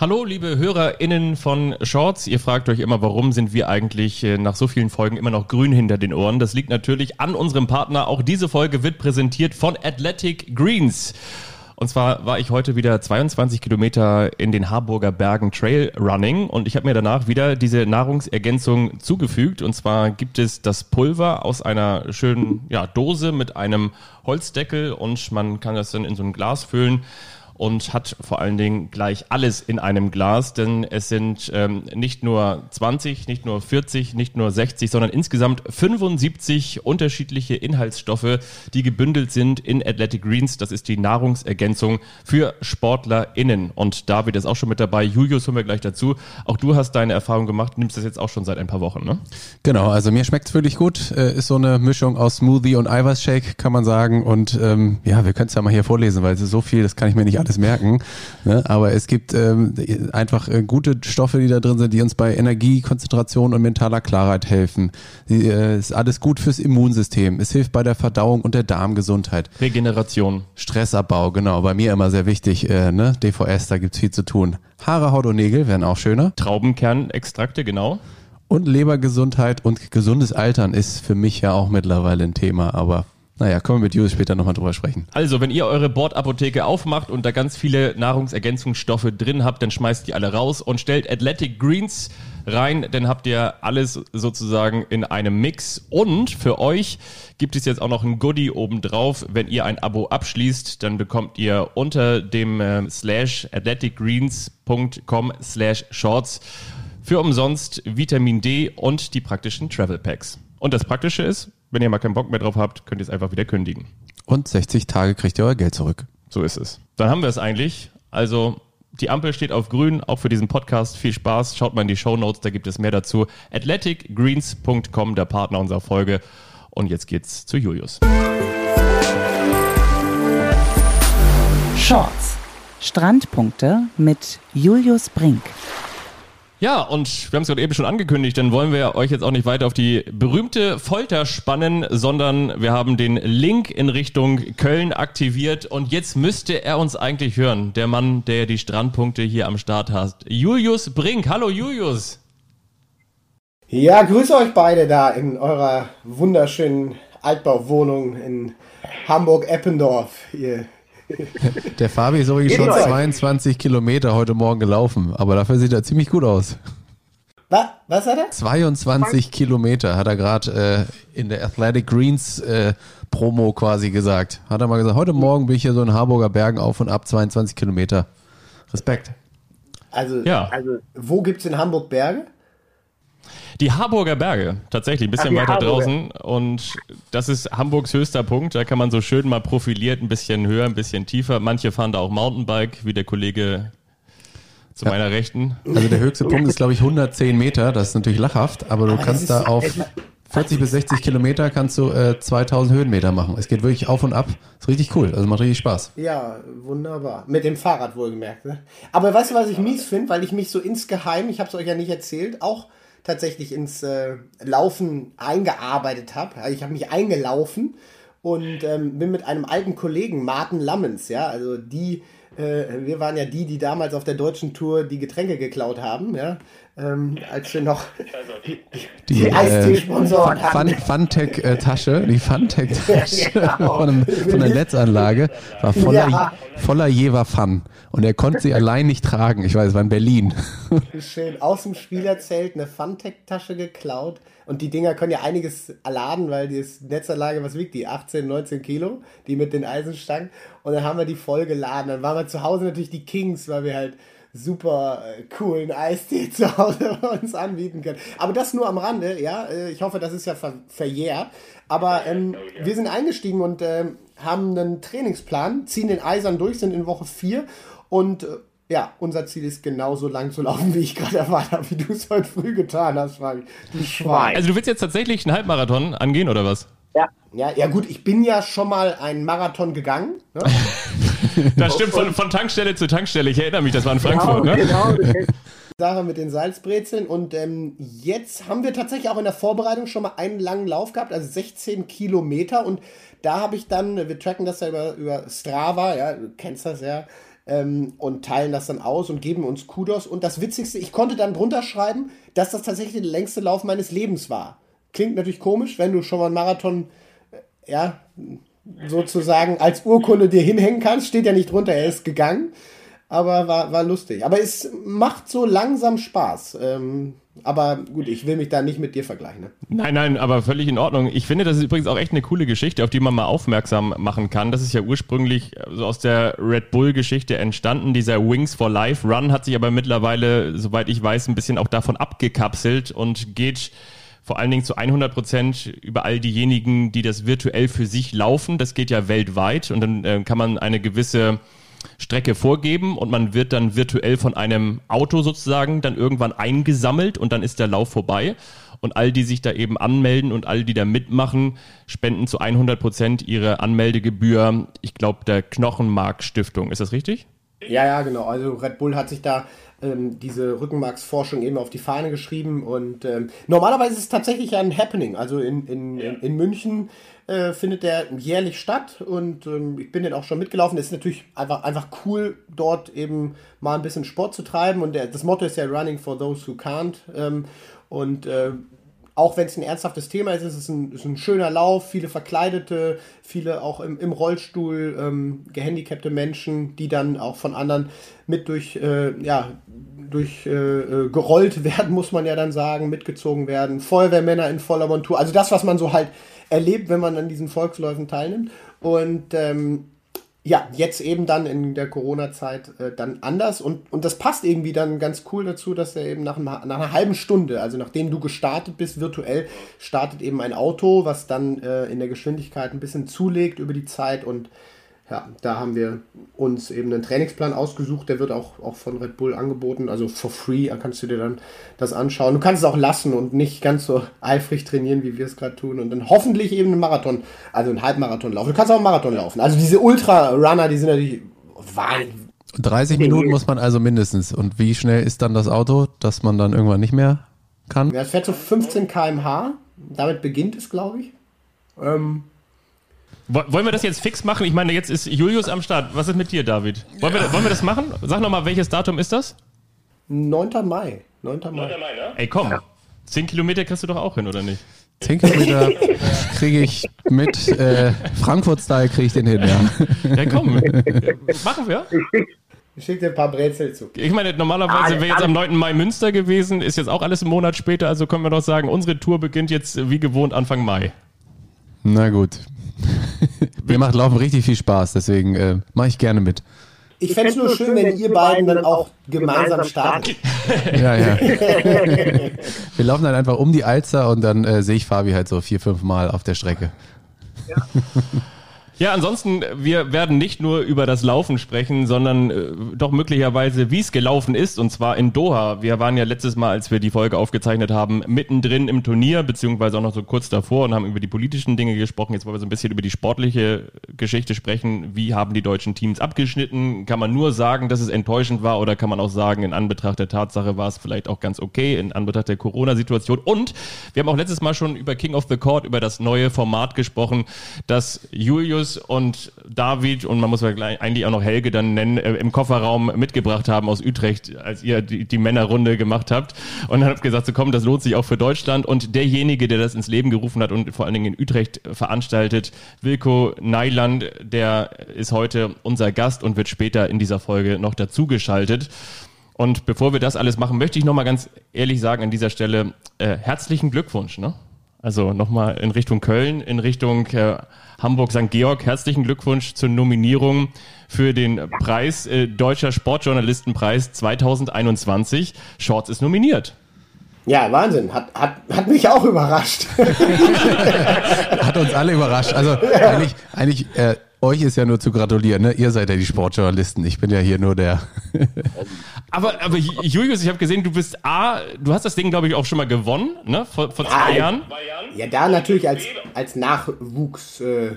Hallo, liebe HörerInnen von Shorts. Ihr fragt euch immer, warum sind wir eigentlich äh, nach so vielen Folgen immer noch grün hinter den Ohren? Das liegt natürlich an unserem Partner. Auch diese Folge wird präsentiert von Athletic Greens. Und zwar war ich heute wieder 22 Kilometer in den Harburger Bergen Trail Running und ich habe mir danach wieder diese Nahrungsergänzung zugefügt. Und zwar gibt es das Pulver aus einer schönen ja, Dose mit einem Holzdeckel und man kann das dann in so ein Glas füllen und hat vor allen Dingen gleich alles in einem Glas, denn es sind ähm, nicht nur 20, nicht nur 40, nicht nur 60, sondern insgesamt 75 unterschiedliche Inhaltsstoffe, die gebündelt sind in Athletic Greens. Das ist die Nahrungsergänzung für SportlerInnen. Und David ist auch schon mit dabei. Julius, hören wir gleich dazu. Auch du hast deine Erfahrung gemacht, nimmst das jetzt auch schon seit ein paar Wochen, ne? Genau, also mir schmeckt es wirklich gut. Äh, ist so eine Mischung aus Smoothie und Eiweißshake, kann man sagen. Und ähm, ja, wir können es ja mal hier vorlesen, weil es ist so viel, das kann ich mir nicht alles alles merken. Ne? Aber es gibt ähm, einfach äh, gute Stoffe, die da drin sind, die uns bei Energie, Konzentration und mentaler Klarheit helfen. Die, äh, ist alles gut fürs Immunsystem. Es hilft bei der Verdauung und der Darmgesundheit. Regeneration. Stressabbau, genau. Bei mir immer sehr wichtig. Äh, ne? DVS, da gibt's viel zu tun. Haare, Haut und Nägel werden auch schöner. Traubenkernextrakte, genau. Und Lebergesundheit und gesundes Altern ist für mich ja auch mittlerweile ein Thema, aber naja, können wir mit Jules später nochmal drüber sprechen. Also, wenn ihr eure Bordapotheke aufmacht und da ganz viele Nahrungsergänzungsstoffe drin habt, dann schmeißt die alle raus und stellt Athletic Greens rein, dann habt ihr alles sozusagen in einem Mix. Und für euch gibt es jetzt auch noch ein Goodie obendrauf. Wenn ihr ein Abo abschließt, dann bekommt ihr unter dem äh, slash athleticgreens.com slash shorts für umsonst Vitamin D und die praktischen Travel Packs. Und das Praktische ist, wenn ihr mal keinen Bock mehr drauf habt, könnt ihr es einfach wieder kündigen. Und 60 Tage kriegt ihr euer Geld zurück. So ist es. Dann haben wir es eigentlich. Also die Ampel steht auf grün, auch für diesen Podcast. Viel Spaß. Schaut mal in die Show Notes, da gibt es mehr dazu. athleticgreens.com, der Partner unserer Folge. Und jetzt geht's zu Julius. Shorts. Strandpunkte mit Julius Brink. Ja, und wir haben es gerade eben schon angekündigt, dann wollen wir euch jetzt auch nicht weiter auf die berühmte Folter spannen, sondern wir haben den Link in Richtung Köln aktiviert und jetzt müsste er uns eigentlich hören, der Mann, der die Strandpunkte hier am Start hat. Julius Brink. Hallo Julius. Ja, grüße euch beide da in eurer wunderschönen Altbauwohnung in Hamburg-Eppendorf. Ihr der Fabi ist übrigens schon 22 Kilometer heute Morgen gelaufen, aber dafür sieht er ziemlich gut aus. Was, was hat er? 22 Kilometer hat er gerade äh, in der Athletic Greens äh, Promo quasi gesagt. Hat er mal gesagt, heute Morgen bin ich hier so in Harburger Bergen auf und ab 22 Kilometer. Respekt. Also, ja. also wo gibt es in Hamburg Berge? Die Harburger Berge, tatsächlich, ein bisschen Ach, weiter Harburger. draußen. Und das ist Hamburgs höchster Punkt. Da kann man so schön mal profiliert, ein bisschen höher, ein bisschen tiefer. Manche fahren da auch Mountainbike, wie der Kollege zu ja. meiner Rechten. Also der höchste Punkt ist, glaube ich, 110 Meter. Das ist natürlich lachhaft, aber du aber kannst da auf 40 bis 60 Kilometer kannst du äh, 2000 Höhenmeter machen. Es geht wirklich auf und ab. Ist richtig cool. Also macht richtig Spaß. Ja, wunderbar. Mit dem Fahrrad wohlgemerkt. Ne? Aber weißt du, was ich mies finde? Weil ich mich so insgeheim, ich habe es euch ja nicht erzählt, auch tatsächlich ins äh, Laufen eingearbeitet habe. Also ich habe mich eingelaufen und ähm, bin mit einem alten Kollegen, Martin Lammens, ja, also die, äh, wir waren ja die, die damals auf der deutschen Tour die Getränke geklaut haben, ja, ähm, als wir noch die, die, die Eistee-Sponsoren äh, hatten. Funtech-Tasche, die Funtech-Tasche ja, genau. von, von, der Netzanlage war voller, ja. voller Jever Fun. Und er konnte sie allein nicht tragen. Ich weiß, es war in Berlin. Schön aus dem Spielerzelt eine Funtech-Tasche geklaut. Und die Dinger können ja einiges laden, weil die Netzanlage, was wiegt die? 18, 19 Kilo, die mit den Eisenstangen. Und dann haben wir die voll geladen. Dann waren wir zu Hause natürlich die Kings, weil wir halt super äh, coolen Eistee zu Hause uns anbieten können. Aber das nur am Rande, ja. Äh, ich hoffe, das ist ja ver verjährt. Aber ähm, wir sind eingestiegen und äh, haben einen Trainingsplan, ziehen den Eisern durch, sind in Woche 4 und äh, ja, unser Ziel ist genauso lang zu laufen, wie ich gerade erwartet habe, wie du es heute früh getan hast, Frank. Du Schwein. Also du willst jetzt tatsächlich einen Halbmarathon angehen oder was? Ja. Ja, ja gut, ich bin ja schon mal einen Marathon gegangen. Ne? das stimmt, von, von, Tankstelle zu Tankstelle. Ich erinnere mich, das war in Frankfurt. Genau, ne? genau. Sache mit den Salzbrezeln. Und ähm, jetzt haben wir tatsächlich auch in der Vorbereitung schon mal einen langen Lauf gehabt, also 16 Kilometer. Und da habe ich dann, wir tracken das ja über, über Strava, ja, du kennst das ja, ähm, und teilen das dann aus und geben uns Kudos. Und das Witzigste, ich konnte dann drunter schreiben, dass das tatsächlich der längste Lauf meines Lebens war. Klingt natürlich komisch, wenn du schon mal einen Marathon, äh, ja, sozusagen als Urkunde dir hinhängen kannst. Steht ja nicht drunter, er ist gegangen. Aber war, war lustig. Aber es macht so langsam Spaß. Ähm, aber gut, ich will mich da nicht mit dir vergleichen. Ne? Nein, nein, aber völlig in Ordnung. Ich finde, das ist übrigens auch echt eine coole Geschichte, auf die man mal aufmerksam machen kann. Das ist ja ursprünglich so aus der Red Bull-Geschichte entstanden. Dieser Wings for Life Run hat sich aber mittlerweile, soweit ich weiß, ein bisschen auch davon abgekapselt und geht vor allen Dingen zu 100 Prozent über all diejenigen, die das virtuell für sich laufen. Das geht ja weltweit und dann äh, kann man eine gewisse Strecke vorgeben und man wird dann virtuell von einem Auto sozusagen dann irgendwann eingesammelt und dann ist der Lauf vorbei. Und all die sich da eben anmelden und all die da mitmachen, spenden zu 100 Prozent ihre Anmeldegebühr, ich glaube, der Knochenmark Stiftung. Ist das richtig? Ja, ja, genau. Also Red Bull hat sich da ähm, diese Rückenmarksforschung eben auf die Fahne geschrieben und ähm, normalerweise ist es tatsächlich ein Happening. Also in, in, in, in München äh, findet der jährlich statt und ähm, ich bin den auch schon mitgelaufen. Es ist natürlich einfach, einfach cool, dort eben mal ein bisschen Sport zu treiben und der, das Motto ist ja Running for those who can't. Ähm, und äh, auch wenn es ein ernsthaftes Thema ist, ist es ein, ist ein schöner Lauf, viele Verkleidete, viele auch im, im Rollstuhl ähm, gehandicapte Menschen, die dann auch von anderen mit durch, äh, ja, durch äh, äh, gerollt werden, muss man ja dann sagen, mitgezogen werden, Feuerwehrmänner in voller Montur, also das, was man so halt erlebt, wenn man an diesen Volksläufen teilnimmt. Und ähm, ja, jetzt eben dann in der Corona-Zeit äh, dann anders. Und, und das passt irgendwie dann ganz cool dazu, dass er eben nach, nach einer halben Stunde, also nachdem du gestartet bist, virtuell, startet eben ein Auto, was dann äh, in der Geschwindigkeit ein bisschen zulegt über die Zeit und ja, da haben wir uns eben einen Trainingsplan ausgesucht, der wird auch, auch von Red Bull angeboten, also for free, da kannst du dir dann das anschauen. Du kannst es auch lassen und nicht ganz so eifrig trainieren, wie wir es gerade tun und dann hoffentlich eben einen Marathon, also einen Halbmarathon laufen. Du kannst auch einen Marathon laufen. Also diese Ultra-Runner, die sind natürlich wahnsinnig. 30 Minuten muss man also mindestens. Und wie schnell ist dann das Auto, dass man dann irgendwann nicht mehr kann? Ja, es fährt so 15 km/h. Damit beginnt es, glaube ich. Ähm, wollen wir das jetzt fix machen? Ich meine, jetzt ist Julius am Start. Was ist mit dir, David? Wollen, wir, wollen wir das machen? Sag nochmal, welches Datum ist das? 9. Mai. 9. Mai. 9. Mai ne? Ey, komm. Ja. 10 Kilometer kriegst du doch auch hin, oder nicht? 10 Kilometer kriege ich mit äh, Frankfurt-Style kriege ich den hin, ja. Ja, komm. Machen wir. Ich schicke dir ein paar Brezel zu. Ich meine, normalerweise wäre jetzt am 9. Mai Münster gewesen, ist jetzt auch alles einen Monat später, also können wir doch sagen, unsere Tour beginnt jetzt wie gewohnt Anfang Mai. Na gut. Mir macht Laufen richtig viel Spaß, deswegen äh, mache ich gerne mit. Ich fände es nur schön, wenn ihr beiden dann auch gemeinsam starten. ja, ja. Wir laufen dann einfach um die Alster und dann äh, sehe ich Fabi halt so vier, fünf Mal auf der Strecke. Ja. Ja, ansonsten, wir werden nicht nur über das Laufen sprechen, sondern äh, doch möglicherweise, wie es gelaufen ist, und zwar in Doha. Wir waren ja letztes Mal, als wir die Folge aufgezeichnet haben, mittendrin im Turnier, beziehungsweise auch noch so kurz davor und haben über die politischen Dinge gesprochen. Jetzt wollen wir so ein bisschen über die sportliche Geschichte sprechen. Wie haben die deutschen Teams abgeschnitten? Kann man nur sagen, dass es enttäuschend war oder kann man auch sagen, in Anbetracht der Tatsache war es vielleicht auch ganz okay, in Anbetracht der Corona-Situation? Und wir haben auch letztes Mal schon über King of the Court, über das neue Format gesprochen, das Julius Julius und David und man muss ja eigentlich auch noch Helge dann nennen, äh, im Kofferraum mitgebracht haben aus Utrecht, als ihr die, die Männerrunde gemacht habt. Und dann habt gesagt, so komm, das lohnt sich auch für Deutschland. Und derjenige, der das ins Leben gerufen hat und vor allen Dingen in Utrecht veranstaltet, Wilko Neiland, der ist heute unser Gast und wird später in dieser Folge noch dazugeschaltet. Und bevor wir das alles machen, möchte ich nochmal ganz ehrlich sagen an dieser Stelle, äh, herzlichen Glückwunsch. Ne? Also nochmal in Richtung Köln, in Richtung äh, Hamburg St. Georg. Herzlichen Glückwunsch zur Nominierung für den Preis äh, Deutscher Sportjournalistenpreis 2021. Shorts ist nominiert. Ja, Wahnsinn. Hat, hat, hat mich auch überrascht. hat uns alle überrascht. Also ja. eigentlich, eigentlich äh, euch ist ja nur zu gratulieren, ne? Ihr seid ja die Sportjournalisten. Ich bin ja hier nur der. aber, aber Julius, ich habe gesehen, du bist A, du hast das Ding, glaube ich, auch schon mal gewonnen, ne? Vor, vor ja, zwei Jahren. Ja, da natürlich als, als Nachwuchs. Äh,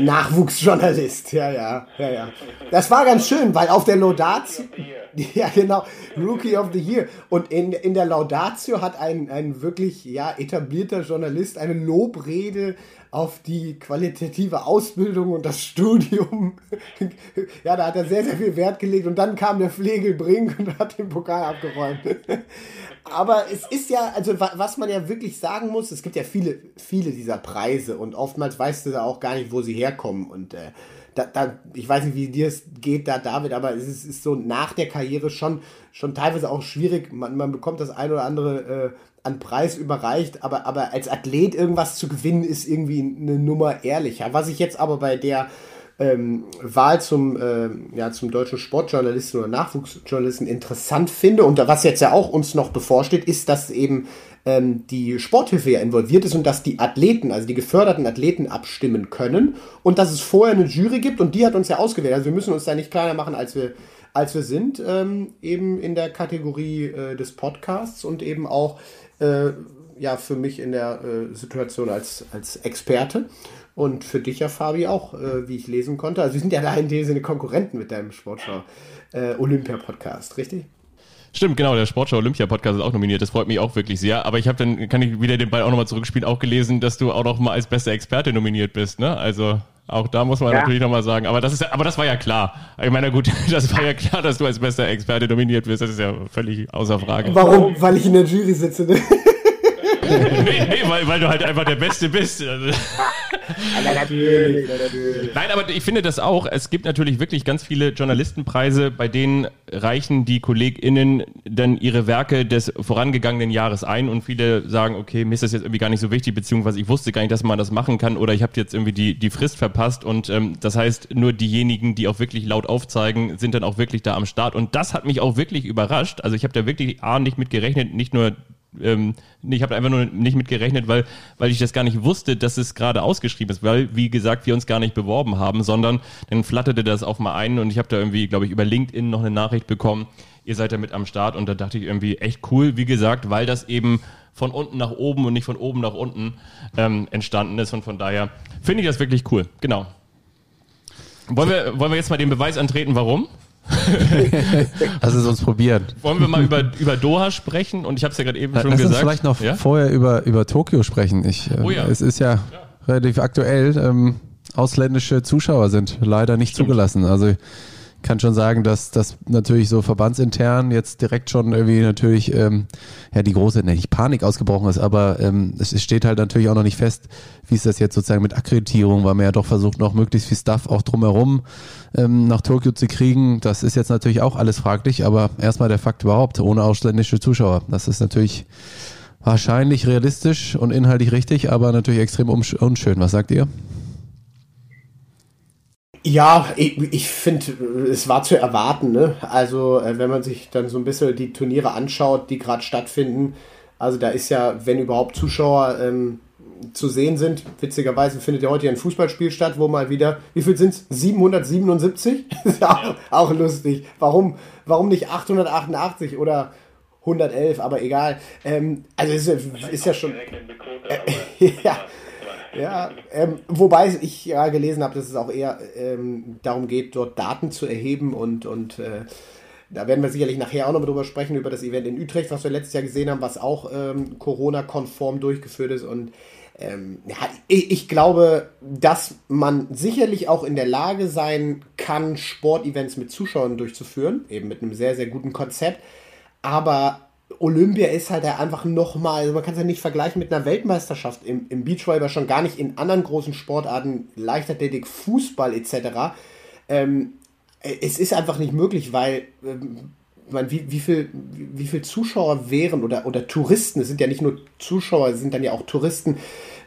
Nachwuchsjournalist, ja, ja, ja, ja. Das war ganz schön, weil auf der Laudatio, ja genau, Rookie of the Year. Und in, in der Laudatio hat ein, ein wirklich ja, etablierter Journalist eine Lobrede auf die qualitative Ausbildung und das Studium. ja, da hat er sehr, sehr viel Wert gelegt und dann kam der Pflegelbrink und hat den Pokal abgeräumt. Aber es ist ja, also was man ja wirklich sagen muss, es gibt ja viele, viele dieser Preise und oftmals weißt du da auch gar nicht, wo sie herkommen und äh, da, da, ich weiß nicht, wie dir es geht da, David, aber es ist, ist, so nach der Karriere schon, schon teilweise auch schwierig. Man, man bekommt das ein oder andere äh, an Preis überreicht, aber, aber als Athlet irgendwas zu gewinnen, ist irgendwie eine Nummer ehrlicher. Was ich jetzt aber bei der ähm, Wahl zum, äh, ja, zum deutschen Sportjournalisten oder Nachwuchsjournalisten interessant finde und was jetzt ja auch uns noch bevorsteht, ist, dass eben ähm, die Sporthilfe ja involviert ist und dass die Athleten, also die geförderten Athleten abstimmen können und dass es vorher eine Jury gibt und die hat uns ja ausgewählt. Also wir müssen uns da nicht kleiner machen, als wir als wir sind, ähm, eben in der Kategorie äh, des Podcasts und eben auch äh, ja für mich in der äh, Situation als, als Experte. Und für dich ja, Fabi, auch, äh, wie ich lesen konnte. Also wir sind ja da in dem Sinne Konkurrenten mit deinem Sportschau äh, richtig? Stimmt, genau, der Sportschau Olympia Podcast ist auch nominiert. Das freut mich auch wirklich sehr. Aber ich habe dann, kann ich wieder den Ball auch nochmal zurückspielen, auch gelesen, dass du auch noch mal als bester Experte nominiert bist, ne? Also auch da muss man ja. natürlich nochmal sagen. Aber das ist, aber das war ja klar. Ich meine, gut, das war ja klar, dass du als bester Experte nominiert bist. Das ist ja völlig außer Frage. Warum? Weil ich in der Jury sitze. Ne? nee, nee weil, weil du halt einfach der Beste bist. natürlich, natürlich. Nein, aber ich finde das auch. Es gibt natürlich wirklich ganz viele Journalistenpreise, bei denen reichen die KollegInnen dann ihre Werke des vorangegangenen Jahres ein und viele sagen, okay, mir ist das jetzt irgendwie gar nicht so wichtig, beziehungsweise ich wusste gar nicht, dass man das machen kann oder ich habe jetzt irgendwie die, die Frist verpasst und ähm, das heißt, nur diejenigen, die auch wirklich laut aufzeigen, sind dann auch wirklich da am Start und das hat mich auch wirklich überrascht. Also ich habe da wirklich A, nicht mit gerechnet, nicht nur ähm, ich habe einfach nur nicht mit gerechnet, weil, weil ich das gar nicht wusste, dass es gerade ausgeschrieben ist, weil, wie gesagt, wir uns gar nicht beworben haben, sondern dann flatterte das auf mal ein und ich habe da irgendwie, glaube ich, über LinkedIn noch eine Nachricht bekommen, ihr seid da mit am Start und da dachte ich irgendwie echt cool, wie gesagt, weil das eben von unten nach oben und nicht von oben nach unten ähm, entstanden ist und von daher finde ich das wirklich cool, genau. Wollen wir, wollen wir jetzt mal den Beweis antreten, warum? Hast es uns probieren. Wollen wir mal über, über Doha sprechen? Und ich habe es ja gerade eben schon Lass gesagt. Lass uns vielleicht noch ja? vorher über, über Tokio sprechen. Ich, äh, oh ja. Es ist ja, ja. relativ aktuell. Ähm, ausländische Zuschauer sind leider nicht Stimmt. zugelassen. Also kann schon sagen, dass das natürlich so verbandsintern jetzt direkt schon irgendwie natürlich ähm, ja die große, ne, nicht Panik ausgebrochen ist, aber ähm, es steht halt natürlich auch noch nicht fest, wie ist das jetzt sozusagen mit Akkreditierung, weil man ja doch versucht, noch möglichst viel Stuff auch drumherum ähm, nach Tokio zu kriegen. Das ist jetzt natürlich auch alles fraglich, aber erstmal der Fakt überhaupt, ohne ausländische Zuschauer. Das ist natürlich wahrscheinlich realistisch und inhaltlich richtig, aber natürlich extrem unschön. Was sagt ihr? Ja, ich, ich finde, es war zu erwarten. Ne? Also, äh, wenn man sich dann so ein bisschen die Turniere anschaut, die gerade stattfinden, also da ist ja, wenn überhaupt Zuschauer ähm, zu sehen sind, witzigerweise findet ja heute ein Fußballspiel statt, wo mal wieder, wie viel sind es? 777? ist ja auch, auch lustig. Warum, warum nicht 888 oder 111, aber egal. Ähm, also es ist, ist ja schon. Äh, ja, ja, ähm, wobei ich ja gelesen habe, dass es auch eher ähm, darum geht, dort Daten zu erheben und, und äh, da werden wir sicherlich nachher auch noch drüber sprechen, über das Event in Utrecht, was wir letztes Jahr gesehen haben, was auch ähm, Corona-konform durchgeführt ist. Und ähm, ja, ich, ich, glaube, dass man sicherlich auch in der Lage sein kann, Sportevents mit Zuschauern durchzuführen, eben mit einem sehr, sehr guten Konzept. Aber Olympia ist halt einfach nochmal, also man kann es ja nicht vergleichen mit einer Weltmeisterschaft im, im Beachvolleyball, schon gar nicht in anderen großen Sportarten, Leichtathletik, Fußball etc. Ähm, es ist einfach nicht möglich, weil ähm, man, wie, wie, viel, wie, viel Zuschauer wären oder, oder Touristen, es sind ja nicht nur Zuschauer, es sind dann ja auch Touristen,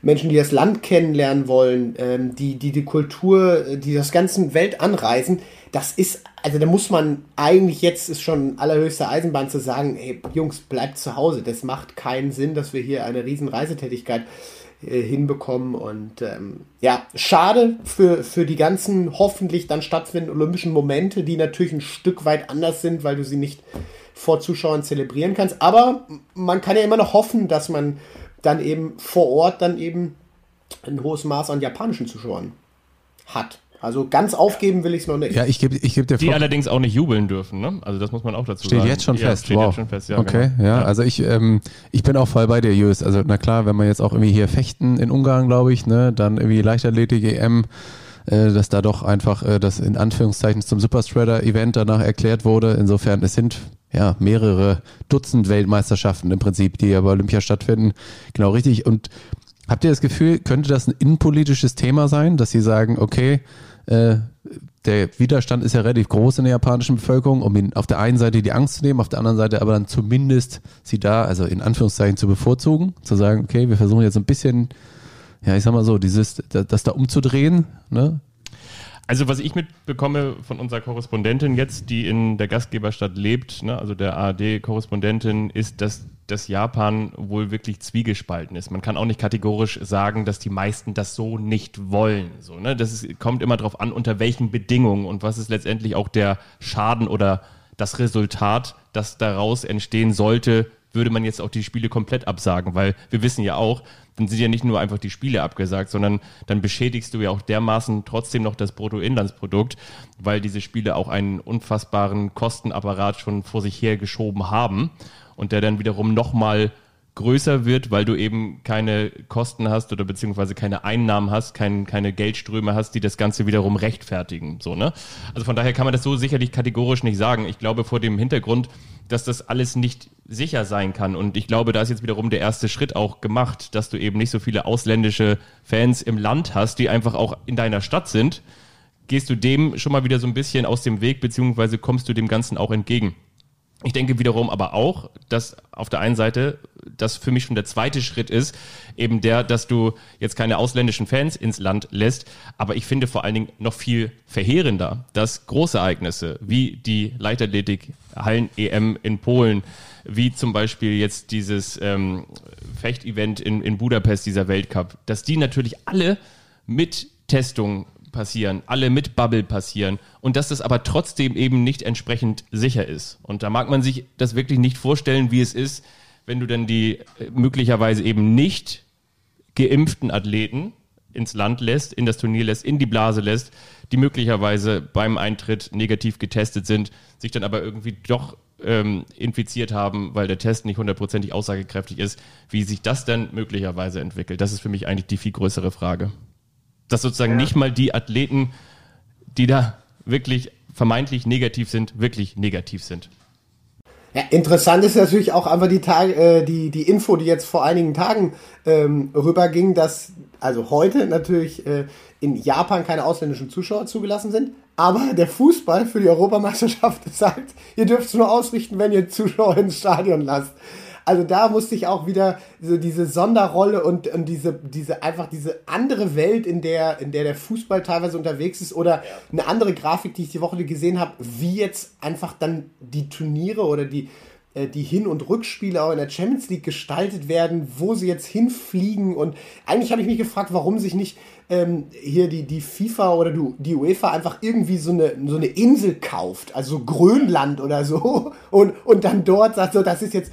Menschen, die das Land kennenlernen wollen, ähm, die, die die Kultur, die das ganze Welt anreisen, das ist, also da muss man eigentlich jetzt ist schon allerhöchste Eisenbahn zu sagen, ey, Jungs, bleibt zu Hause. Das macht keinen Sinn, dass wir hier eine riesen Reisetätigkeit äh, hinbekommen. Und ähm, ja, schade für, für die ganzen hoffentlich dann stattfindenden olympischen Momente, die natürlich ein Stück weit anders sind, weil du sie nicht vor Zuschauern zelebrieren kannst. Aber man kann ja immer noch hoffen, dass man dann eben vor Ort dann eben ein hohes Maß an japanischen Zuschauern hat. Also ganz aufgeben will ich es noch nicht. Ja, ich gebe ich geb dir Die allerdings auch nicht jubeln dürfen, ne? Also das muss man auch dazu Steht sagen. jetzt schon ja, fest. Steht wow. jetzt schon fest, ja. okay, genau. ja, also ich, ähm, ich bin auch voll bei dir, Jus. Also na klar, wenn man jetzt auch irgendwie hier fechten in Ungarn, glaube ich, ne, dann irgendwie Leichtathletik EM, äh, dass da doch einfach äh, das in Anführungszeichen zum Superspreader-Event danach erklärt wurde. Insofern, es sind ja mehrere Dutzend Weltmeisterschaften im Prinzip, die ja bei Olympia stattfinden. Genau richtig. Und habt ihr das Gefühl, könnte das ein innenpolitisches Thema sein, dass sie sagen, okay, äh, der Widerstand ist ja relativ groß in der japanischen Bevölkerung, um ihn auf der einen Seite die Angst zu nehmen, auf der anderen Seite aber dann zumindest sie da, also in Anführungszeichen zu bevorzugen, zu sagen, okay, wir versuchen jetzt ein bisschen, ja, ich sag mal so, dieses, das, das da umzudrehen, ne? Also was ich mitbekomme von unserer Korrespondentin jetzt, die in der Gastgeberstadt lebt, ne, also der ARD-Korrespondentin, ist, dass das Japan wohl wirklich zwiegespalten ist. Man kann auch nicht kategorisch sagen, dass die meisten das so nicht wollen. So, ne? Das ist, kommt immer darauf an, unter welchen Bedingungen und was ist letztendlich auch der Schaden oder das Resultat, das daraus entstehen sollte, würde man jetzt auch die Spiele komplett absagen, weil wir wissen ja auch, dann sind ja nicht nur einfach die Spiele abgesagt, sondern dann beschädigst du ja auch dermaßen trotzdem noch das Bruttoinlandsprodukt, weil diese Spiele auch einen unfassbaren Kostenapparat schon vor sich hergeschoben haben und der dann wiederum nochmal größer wird, weil du eben keine Kosten hast oder beziehungsweise keine Einnahmen hast, kein, keine Geldströme hast, die das Ganze wiederum rechtfertigen. So, ne? Also von daher kann man das so sicherlich kategorisch nicht sagen. Ich glaube vor dem Hintergrund, dass das alles nicht sicher sein kann. Und ich glaube, da ist jetzt wiederum der erste Schritt auch gemacht, dass du eben nicht so viele ausländische Fans im Land hast, die einfach auch in deiner Stadt sind. Gehst du dem schon mal wieder so ein bisschen aus dem Weg, beziehungsweise kommst du dem Ganzen auch entgegen. Ich denke wiederum aber auch, dass auf der einen Seite das für mich schon der zweite Schritt ist, eben der, dass du jetzt keine ausländischen Fans ins Land lässt. Aber ich finde vor allen Dingen noch viel verheerender, dass große Ereignisse wie die Leichtathletik Hallen-EM in Polen, wie zum Beispiel jetzt dieses ähm, Fechtevent in, in Budapest, dieser Weltcup, dass die natürlich alle mit Testungen passieren, alle mit Bubble passieren und dass das aber trotzdem eben nicht entsprechend sicher ist. Und da mag man sich das wirklich nicht vorstellen, wie es ist, wenn du dann die äh, möglicherweise eben nicht geimpften Athleten ins Land lässt, in das Turnier lässt, in die Blase lässt, die möglicherweise beim Eintritt negativ getestet sind, sich dann aber irgendwie doch ähm, infiziert haben, weil der Test nicht hundertprozentig aussagekräftig ist, wie sich das dann möglicherweise entwickelt. Das ist für mich eigentlich die viel größere Frage. Dass sozusagen ja. nicht mal die Athleten, die da wirklich vermeintlich negativ sind, wirklich negativ sind. Ja, interessant ist natürlich auch einfach die, Tage, äh, die, die Info, die jetzt vor einigen Tagen ähm, rüberging, dass also heute natürlich äh, in Japan keine ausländischen Zuschauer zugelassen sind, aber der Fußball für die Europameisterschaft sagt, ihr dürft es nur ausrichten, wenn ihr Zuschauer ins Stadion lasst. Also da musste ich auch wieder so diese Sonderrolle und, und diese, diese einfach diese andere Welt, in der, in der der Fußball teilweise unterwegs ist oder eine andere Grafik, die ich die Woche gesehen habe, wie jetzt einfach dann die Turniere oder die, äh, die Hin- und Rückspiele auch in der Champions League gestaltet werden, wo sie jetzt hinfliegen. Und eigentlich habe ich mich gefragt, warum sich nicht ähm, hier die, die FIFA oder die, die UEFA einfach irgendwie so eine, so eine Insel kauft, also Grönland oder so, und, und dann dort sagt, so, das ist jetzt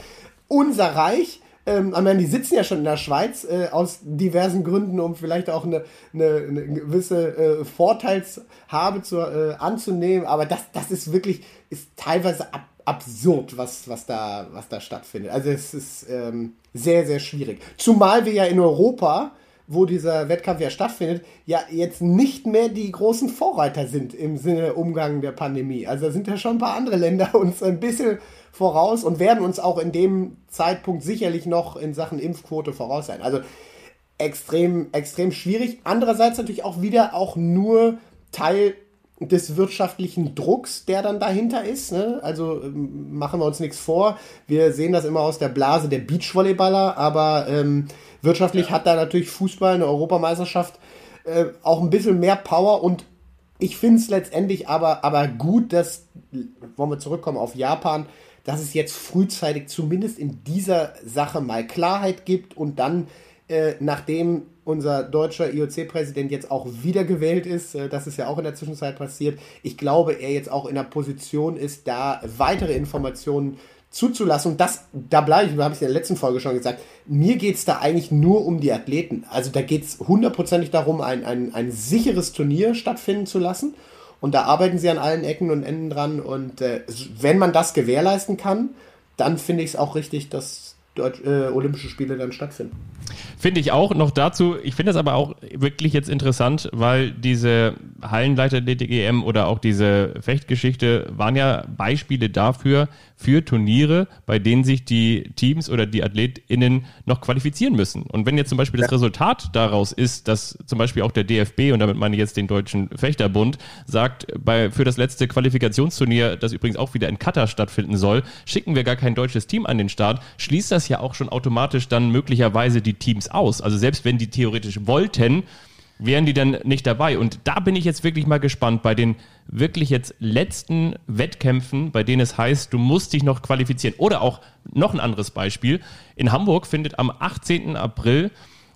unser Reich. Ähm, ich meine, die sitzen ja schon in der Schweiz äh, aus diversen Gründen, um vielleicht auch eine, eine, eine gewisse äh, Vorteilshabe zu, äh, anzunehmen. Aber das, das ist wirklich, ist teilweise ab, absurd, was, was, da, was da stattfindet. Also es ist ähm, sehr, sehr schwierig. Zumal wir ja in Europa wo dieser Wettkampf ja stattfindet, ja jetzt nicht mehr die großen Vorreiter sind im Sinne Umgang der Pandemie. Also da sind ja schon ein paar andere Länder uns ein bisschen voraus und werden uns auch in dem Zeitpunkt sicherlich noch in Sachen Impfquote voraus sein. Also extrem, extrem schwierig. Andererseits natürlich auch wieder auch nur Teil des wirtschaftlichen Drucks, der dann dahinter ist. Ne? Also ähm, machen wir uns nichts vor. Wir sehen das immer aus der Blase der Beachvolleyballer, aber ähm, wirtschaftlich ja. hat da natürlich Fußball, eine Europameisterschaft, äh, auch ein bisschen mehr Power und ich finde es letztendlich aber, aber gut, dass, wollen wir zurückkommen auf Japan, dass es jetzt frühzeitig zumindest in dieser Sache mal Klarheit gibt und dann, äh, nachdem unser deutscher IOC-Präsident jetzt auch wiedergewählt ist, äh, das ist ja auch in der Zwischenzeit passiert, ich glaube, er jetzt auch in der Position ist, da weitere Informationen zuzulassen. Und das, da bleibe ich, habe ich in der letzten Folge schon gesagt, mir geht es da eigentlich nur um die Athleten. Also da geht es hundertprozentig darum, ein, ein, ein sicheres Turnier stattfinden zu lassen. Und da arbeiten sie an allen Ecken und Enden dran. Und äh, wenn man das gewährleisten kann, dann finde ich es auch richtig, dass Deutsch, äh, Olympische Spiele dann stattfinden. Finde ich auch. Noch dazu, ich finde das aber auch wirklich jetzt interessant, weil diese Hallenleiter DTGM oder auch diese Fechtgeschichte waren ja Beispiele dafür, für Turniere, bei denen sich die Teams oder die AthletInnen noch qualifizieren müssen. Und wenn jetzt zum Beispiel das Resultat daraus ist, dass zum Beispiel auch der DFB, und damit meine ich jetzt den Deutschen Fechterbund, sagt, bei, für das letzte Qualifikationsturnier, das übrigens auch wieder in Katar stattfinden soll, schicken wir gar kein deutsches Team an den Start, schließt das ja auch schon automatisch dann möglicherweise die Teams aus. Also selbst wenn die theoretisch wollten, wären die dann nicht dabei. Und da bin ich jetzt wirklich mal gespannt bei den wirklich jetzt letzten Wettkämpfen, bei denen es heißt, du musst dich noch qualifizieren. Oder auch noch ein anderes Beispiel. In Hamburg findet am 18. April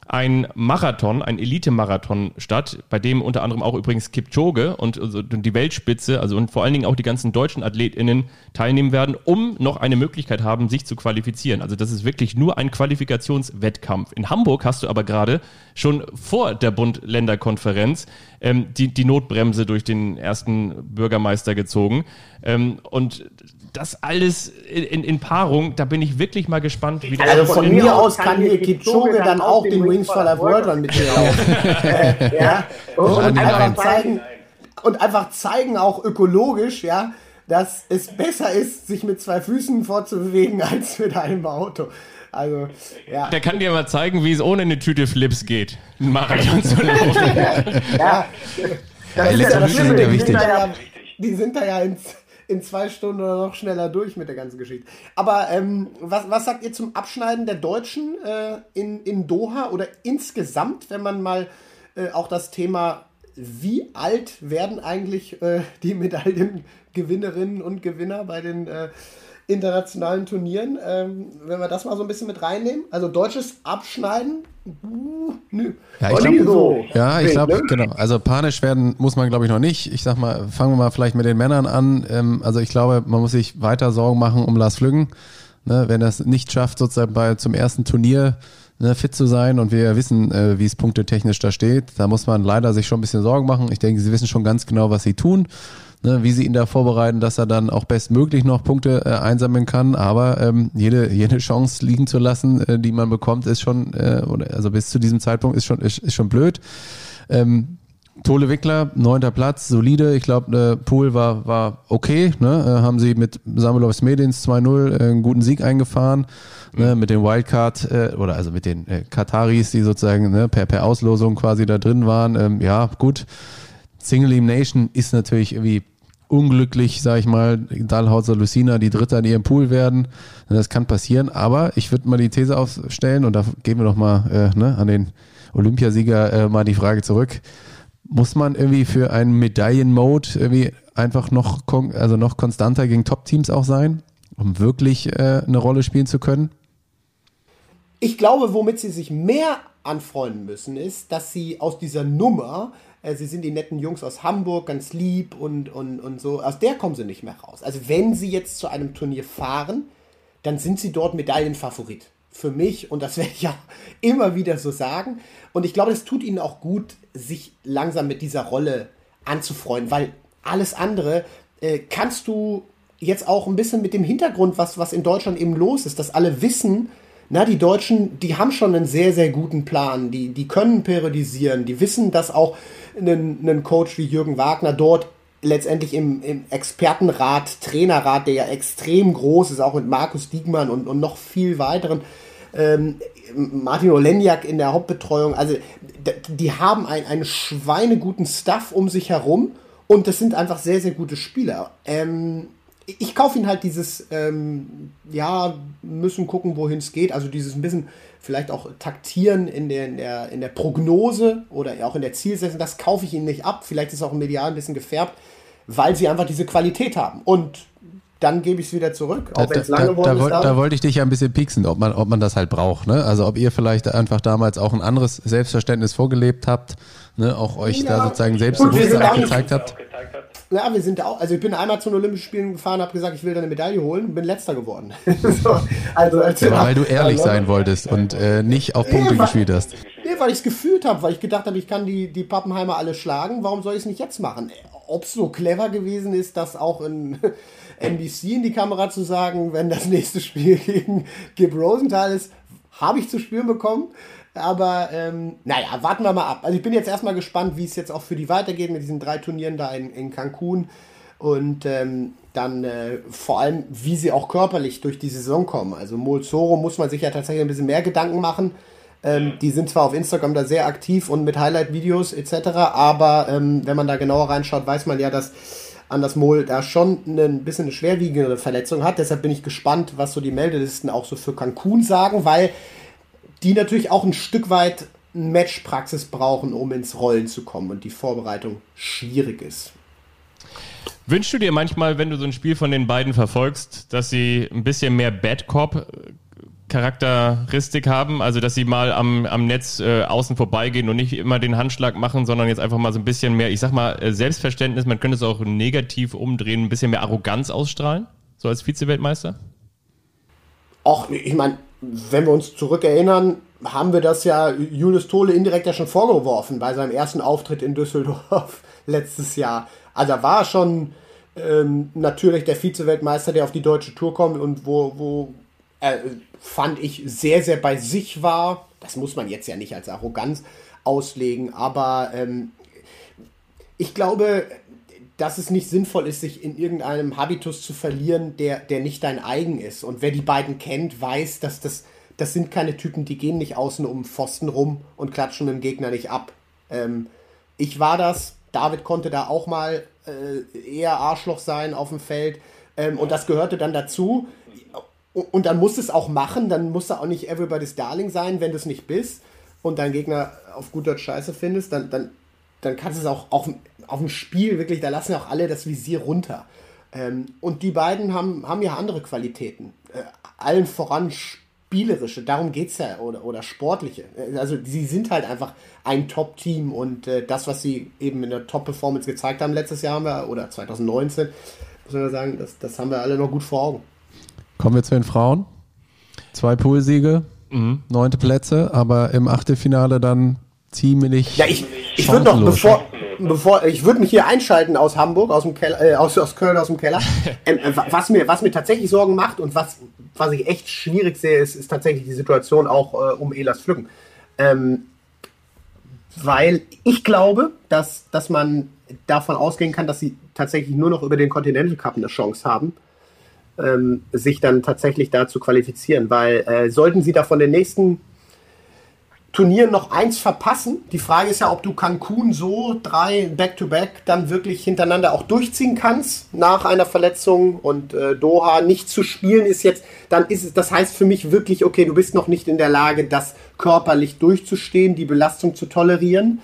ein Marathon, ein Elite-Marathon statt, bei dem unter anderem auch übrigens Kipchoge und die Weltspitze, also und vor allen Dingen auch die ganzen deutschen AthletInnen teilnehmen werden, um noch eine Möglichkeit haben, sich zu qualifizieren. Also das ist wirklich nur ein Qualifikationswettkampf. In Hamburg hast du aber gerade schon vor der Bund-Länder-Konferenz ähm, die, die Notbremse durch den ersten Bürgermeister gezogen. Ähm, und das alles in, in, Paarung, da bin ich wirklich mal gespannt, wie das Also von mir aus kann hier Kipchoge dann auch den Wings for Life World Run mit mir laufen. äh, ja. Und, und einfach zeigen, und einfach zeigen, auch ökologisch, ja, dass es besser ist, sich mit zwei Füßen fortzubewegen, als mit einem Auto. Also, ja. Der kann dir mal zeigen, wie es ohne eine Tüte Flips geht, einen Marathon zu laufen. ja, das ist ja das Schlimme. Die sind da ja, die sind da ja ins in zwei Stunden oder noch schneller durch mit der ganzen Geschichte. Aber ähm, was, was sagt ihr zum Abschneiden der Deutschen äh, in, in Doha oder insgesamt, wenn man mal äh, auch das Thema, wie alt werden eigentlich äh, die Medaillengewinnerinnen und Gewinner bei den äh, internationalen Turnieren, ähm, wenn wir das mal so ein bisschen mit reinnehmen. Also deutsches Abschneiden, uh, nö. Ja, ich glaube, so. ja, ich glaube, genau. Also panisch werden muss man, glaube ich, noch nicht. Ich sag mal, fangen wir mal vielleicht mit den Männern an. Ähm, also ich glaube, man muss sich weiter Sorgen machen um Lars Flüggen. Ne, wenn er es nicht schafft, sozusagen bei zum ersten Turnier ne, fit zu sein und wir ja wissen, äh, wie es punktetechnisch da steht, da muss man leider sich schon ein bisschen Sorgen machen. Ich denke, sie wissen schon ganz genau, was sie tun ne, wie sie ihn da vorbereiten, dass er dann auch bestmöglich noch Punkte äh, einsammeln kann. Aber ähm, jede, jede Chance liegen zu lassen, äh, die man bekommt, ist schon, äh, oder also bis zu diesem Zeitpunkt ist schon, ist, ist schon blöd. Ähm, Tole Wickler, neunter Platz, solide. Ich glaube, der Pool war, war okay. Ne? Äh, haben sie mit Samulovs Medins 2-0 äh, einen guten Sieg eingefahren. Mhm. Ne? Mit den Wildcard, äh, oder also mit den äh, Kataris, die sozusagen ne, per, per Auslosung quasi da drin waren. Ähm, ja, gut. Single Elimination ist natürlich irgendwie unglücklich, sag ich mal, Dahlhauser, Lucina, die Dritte in ihrem Pool werden. Das kann passieren, aber ich würde mal die These aufstellen und da geben wir doch mal äh, ne, an den Olympiasieger äh, mal die Frage zurück. Muss man irgendwie für einen Medaillenmode irgendwie einfach noch, also noch konstanter gegen Top-Teams auch sein, um wirklich äh, eine Rolle spielen zu können? Ich glaube, womit sie sich mehr anfreunden müssen, ist, dass sie aus dieser Nummer sie sind die netten Jungs aus Hamburg, ganz lieb und, und, und so. Aus der kommen sie nicht mehr raus. Also wenn sie jetzt zu einem Turnier fahren, dann sind sie dort Medaillenfavorit. Für mich, und das werde ich ja immer wieder so sagen. Und ich glaube, es tut ihnen auch gut, sich langsam mit dieser Rolle anzufreuen, weil alles andere äh, kannst du jetzt auch ein bisschen mit dem Hintergrund, was, was in Deutschland eben los ist, dass alle wissen, na, die Deutschen, die haben schon einen sehr, sehr guten Plan, die, die können periodisieren, die wissen, dass auch einen, einen Coach wie Jürgen Wagner dort letztendlich im, im Expertenrat, Trainerrat, der ja extrem groß ist, auch mit Markus Diegmann und, und noch viel weiteren, ähm, Martin Olenjak in der Hauptbetreuung, also die haben ein, einen schweineguten Stuff um sich herum und das sind einfach sehr, sehr gute Spieler. Ähm, ich kaufe ihn halt dieses, ähm, ja, müssen gucken, wohin es geht, also dieses ein bisschen vielleicht auch taktieren in der, in der, in der Prognose oder auch in der Zielsetzung, das kaufe ich ihnen nicht ab. Vielleicht ist auch im Medial ein bisschen gefärbt, weil sie einfach diese Qualität haben. Und dann gebe ich es wieder zurück. Auch da, lange da, da, wollt, da, wollte ich dich ja ein bisschen pieksen, ob man, ob man das halt braucht. Ne? Also ob ihr vielleicht einfach damals auch ein anderes Selbstverständnis vorgelebt habt, ne? auch euch ja. da sozusagen Selbstbewusstsein gezeigt habt. Ja, wir sind auch, also ich bin einmal zu den Olympischen Spielen gefahren, habe gesagt, ich will da eine Medaille holen und bin letzter geworden. so, also, als ja, weil du ehrlich sein wolltest und äh, nicht auf Punkte nee, gespielt hast. Nee, weil ich es gefühlt habe, weil ich gedacht habe, ich kann die, die Pappenheimer alle schlagen, warum soll ich es nicht jetzt machen? Ob es so clever gewesen ist, das auch in NBC in die Kamera zu sagen, wenn das nächste Spiel gegen Gib Rosenthal ist, habe ich zu spüren bekommen. Aber ähm, naja, warten wir mal ab. Also ich bin jetzt erstmal gespannt, wie es jetzt auch für die weitergeht mit diesen drei Turnieren da in, in Cancun. Und ähm, dann äh, vor allem, wie sie auch körperlich durch die Saison kommen. Also Molzoro muss man sich ja tatsächlich ein bisschen mehr Gedanken machen. Ähm, die sind zwar auf Instagram da sehr aktiv und mit Highlight-Videos etc., aber ähm, wenn man da genauer reinschaut, weiß man ja, dass Anders Mol da schon ein bisschen eine schwerwiegende Verletzung hat. Deshalb bin ich gespannt, was so die Meldelisten auch so für Cancun sagen, weil die natürlich auch ein Stück weit Matchpraxis brauchen, um ins Rollen zu kommen und die Vorbereitung schwierig ist. Wünschst du dir manchmal, wenn du so ein Spiel von den beiden verfolgst, dass sie ein bisschen mehr Bad Cop Charakteristik haben, also dass sie mal am, am Netz äh, außen vorbeigehen und nicht immer den Handschlag machen, sondern jetzt einfach mal so ein bisschen mehr, ich sag mal, äh, Selbstverständnis, man könnte es auch negativ umdrehen, ein bisschen mehr Arroganz ausstrahlen, so als Vize-Weltmeister? Ach, ich meine, wenn wir uns zurückerinnern, haben wir das ja Julius Tole indirekt ja schon vorgeworfen bei seinem ersten Auftritt in Düsseldorf letztes Jahr. Also er war schon ähm, natürlich der Vize-Weltmeister, der auf die deutsche Tour kommt und wo, wo er, fand ich, sehr, sehr bei sich war. Das muss man jetzt ja nicht als Arroganz auslegen, aber ähm, ich glaube, dass es nicht sinnvoll ist, sich in irgendeinem Habitus zu verlieren, der, der nicht dein eigen ist. Und wer die beiden kennt, weiß, dass das, das sind keine Typen, die gehen nicht außen um Pfosten rum und klatschen dem Gegner nicht ab. Ähm, ich war das, David konnte da auch mal äh, eher Arschloch sein auf dem Feld. Ähm, und das gehörte dann dazu. Und dann musst du es auch machen, dann musst du auch nicht everybody's Darling sein, wenn du es nicht bist und deinen Gegner auf gut Deutsch scheiße findest, dann, dann, dann kannst du es auch auf, auf dem Spiel wirklich, da lassen ja auch alle das Visier runter. Ähm, und die beiden haben, haben ja andere Qualitäten. Äh, allen voran spielerische, darum geht es ja, oder, oder sportliche. Äh, also sie sind halt einfach ein Top-Team und äh, das, was sie eben in der Top-Performance gezeigt haben letztes Jahr haben wir, oder 2019, muss man sagen, das, das haben wir alle noch gut vor Augen. Kommen wir zu den Frauen. Zwei Poolsiege, mhm. neunte Plätze, aber im Achtelfinale dann ziemlich. Ja, ich, ich würde noch, bevor, bevor ich würde mich hier einschalten aus Hamburg, aus dem Keller, äh, aus, aus Köln, aus dem Keller. Ähm, äh, was mir, was mir tatsächlich Sorgen macht und was, was ich echt schwierig sehe, ist, ist tatsächlich die Situation auch äh, um Elas Pflücken. Ähm, weil ich glaube, dass, dass man davon ausgehen kann, dass sie tatsächlich nur noch über den Continental Cup eine Chance haben ähm, sich dann tatsächlich da zu qualifizieren. Weil äh, sollten sie da von den nächsten Turnieren noch eins verpassen, die Frage ist ja, ob du Cancun so drei Back-to-Back -back dann wirklich hintereinander auch durchziehen kannst nach einer Verletzung und äh, Doha nicht zu spielen ist jetzt, dann ist es, das heißt für mich wirklich, okay, du bist noch nicht in der Lage, das körperlich durchzustehen, die Belastung zu tolerieren.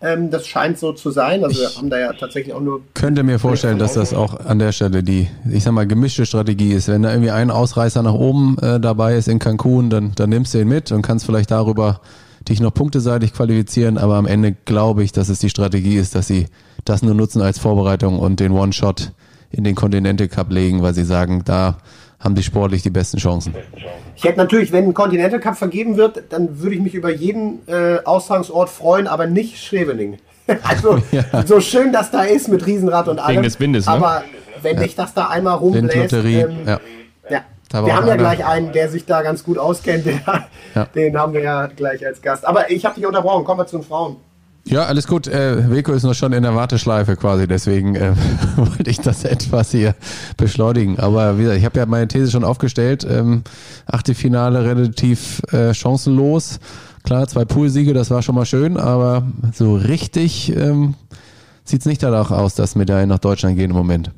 Ähm, das scheint so zu sein. Also wir haben da ja tatsächlich auch nur. Könnte mir vorstellen, dass das auch an der Stelle die, ich sag mal, gemischte Strategie ist. Wenn da irgendwie ein Ausreißer nach oben äh, dabei ist in Cancun, dann, dann nimmst du ihn mit und kannst vielleicht darüber dich noch punkteseitig qualifizieren, aber am Ende glaube ich, dass es die Strategie ist, dass sie das nur nutzen als Vorbereitung und den One-Shot in den Continental Cup legen, weil sie sagen, da haben die sportlich die besten Chancen. Ich hätte natürlich, wenn ein Continental Cup vergeben wird, dann würde ich mich über jeden äh, Austragungsort freuen, aber nicht Scheveningen. also ja. so schön das da ist mit Riesenrad und allem. des Windes, ne? Aber wenn ja. ich das da einmal rumbläst, ähm, ja. ja. Wir haben ja gleich einen, der sich da ganz gut auskennt. Der, den haben wir ja gleich als Gast. Aber ich habe dich unterbrochen. Kommen wir zu den Frauen. Ja, alles gut. Äh, Wilko ist noch schon in der Warteschleife quasi, deswegen äh, wollte ich das etwas hier beschleunigen. Aber wie gesagt, ich habe ja meine These schon aufgestellt. Ähm, Achtelfinale relativ äh, chancenlos. Klar, zwei Poolsiege, das war schon mal schön, aber so richtig ähm, sieht es nicht danach aus, dass Medaillen nach Deutschland gehen im Moment.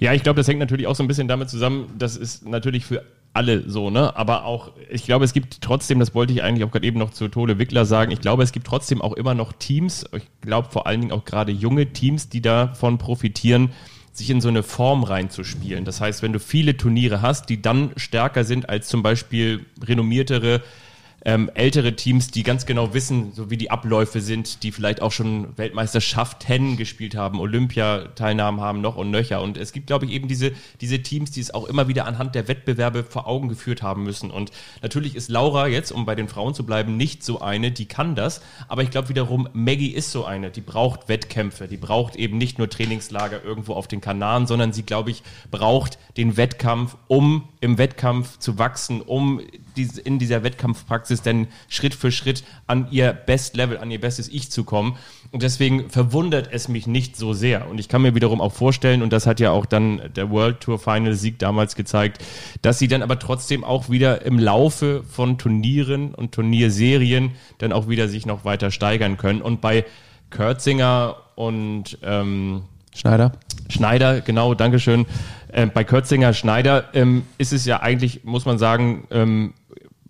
Ja, ich glaube, das hängt natürlich auch so ein bisschen damit zusammen, das ist natürlich für alle so, ne? Aber auch, ich glaube, es gibt trotzdem, das wollte ich eigentlich auch gerade eben noch zu Tole Wickler sagen, ich glaube, es gibt trotzdem auch immer noch Teams, ich glaube vor allen Dingen auch gerade junge Teams, die davon profitieren, sich in so eine Form reinzuspielen. Das heißt, wenn du viele Turniere hast, die dann stärker sind als zum Beispiel renommiertere ähm, ältere Teams, die ganz genau wissen, so wie die Abläufe sind, die vielleicht auch schon Weltmeisterschaften gespielt haben, Olympiateilnahmen haben noch und nöcher. Und es gibt, glaube ich, eben diese, diese Teams, die es auch immer wieder anhand der Wettbewerbe vor Augen geführt haben müssen. Und natürlich ist Laura jetzt, um bei den Frauen zu bleiben, nicht so eine, die kann das. Aber ich glaube wiederum, Maggie ist so eine, die braucht Wettkämpfe, die braucht eben nicht nur Trainingslager irgendwo auf den Kanaren, sondern sie, glaube ich, braucht den Wettkampf, um im Wettkampf zu wachsen, um in dieser Wettkampfpraxis denn Schritt für Schritt an ihr Bestlevel, an ihr bestes Ich zu kommen. Und deswegen verwundert es mich nicht so sehr. Und ich kann mir wiederum auch vorstellen, und das hat ja auch dann der World Tour Final Sieg damals gezeigt, dass sie dann aber trotzdem auch wieder im Laufe von Turnieren und Turnierserien dann auch wieder sich noch weiter steigern können. Und bei Kürzinger und ähm, Schneider. Schneider, genau, Dankeschön. Ähm, bei Kürzinger Schneider ähm, ist es ja eigentlich, muss man sagen, ähm,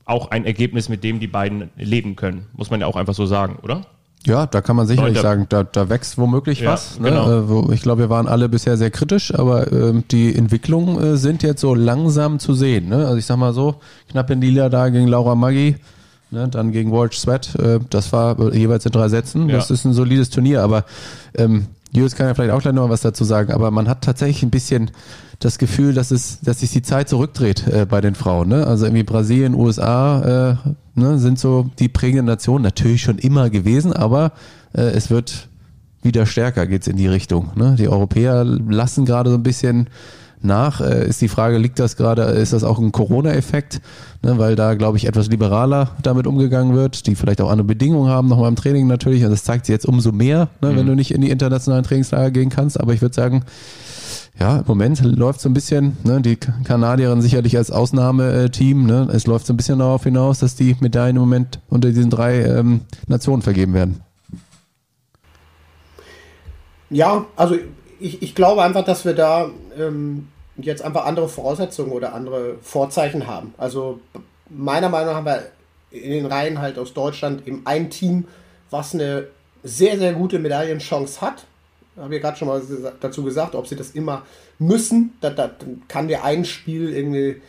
auch ein Ergebnis, mit dem die beiden leben können. Muss man ja auch einfach so sagen, oder? Ja, da kann man sicherlich Leute. sagen, da, da wächst womöglich ja, was. Ne? Genau. Äh, ich glaube, wir waren alle bisher sehr kritisch, aber äh, die Entwicklungen äh, sind jetzt so langsam zu sehen. Ne? Also ich sag mal so, knapp in Lila da gegen Laura Maggi, ne? dann gegen Walsh Sweat, äh, das war jeweils in drei Sätzen. Ja. Das ist ein solides Turnier, aber ähm, Julius kann ja vielleicht auch gleich noch was dazu sagen, aber man hat tatsächlich ein bisschen das Gefühl, dass es, dass sich die Zeit zurückdreht äh, bei den Frauen. Ne? Also irgendwie Brasilien, USA äh, ne, sind so die prägenden Nationen natürlich schon immer gewesen, aber äh, es wird wieder stärker geht's in die Richtung. Ne? Die Europäer lassen gerade so ein bisschen nach. Äh, ist die Frage, liegt das gerade, ist das auch ein Corona-Effekt? Ne, weil da, glaube ich, etwas liberaler damit umgegangen wird, die vielleicht auch andere Bedingungen haben, nochmal im Training natürlich. Und das zeigt sich jetzt umso mehr, ne, mhm. wenn du nicht in die internationalen Trainingslager gehen kannst. Aber ich würde sagen, ja, im Moment läuft so ein bisschen, ne, die Kanadierin sicherlich als Ausnahmeteam, ne, es läuft so ein bisschen darauf hinaus, dass die Medaillen im Moment unter diesen drei ähm, Nationen vergeben werden. Ja, also ich, ich glaube einfach, dass wir da ähm, jetzt einfach andere Voraussetzungen oder andere Vorzeichen haben. Also meiner Meinung nach haben wir in den Reihen halt aus Deutschland eben ein Team, was eine sehr, sehr gute Medaillenchance hat habe ich gerade schon mal dazu gesagt, ob sie das immer müssen. Da, da kann der ein Spiel irgendwie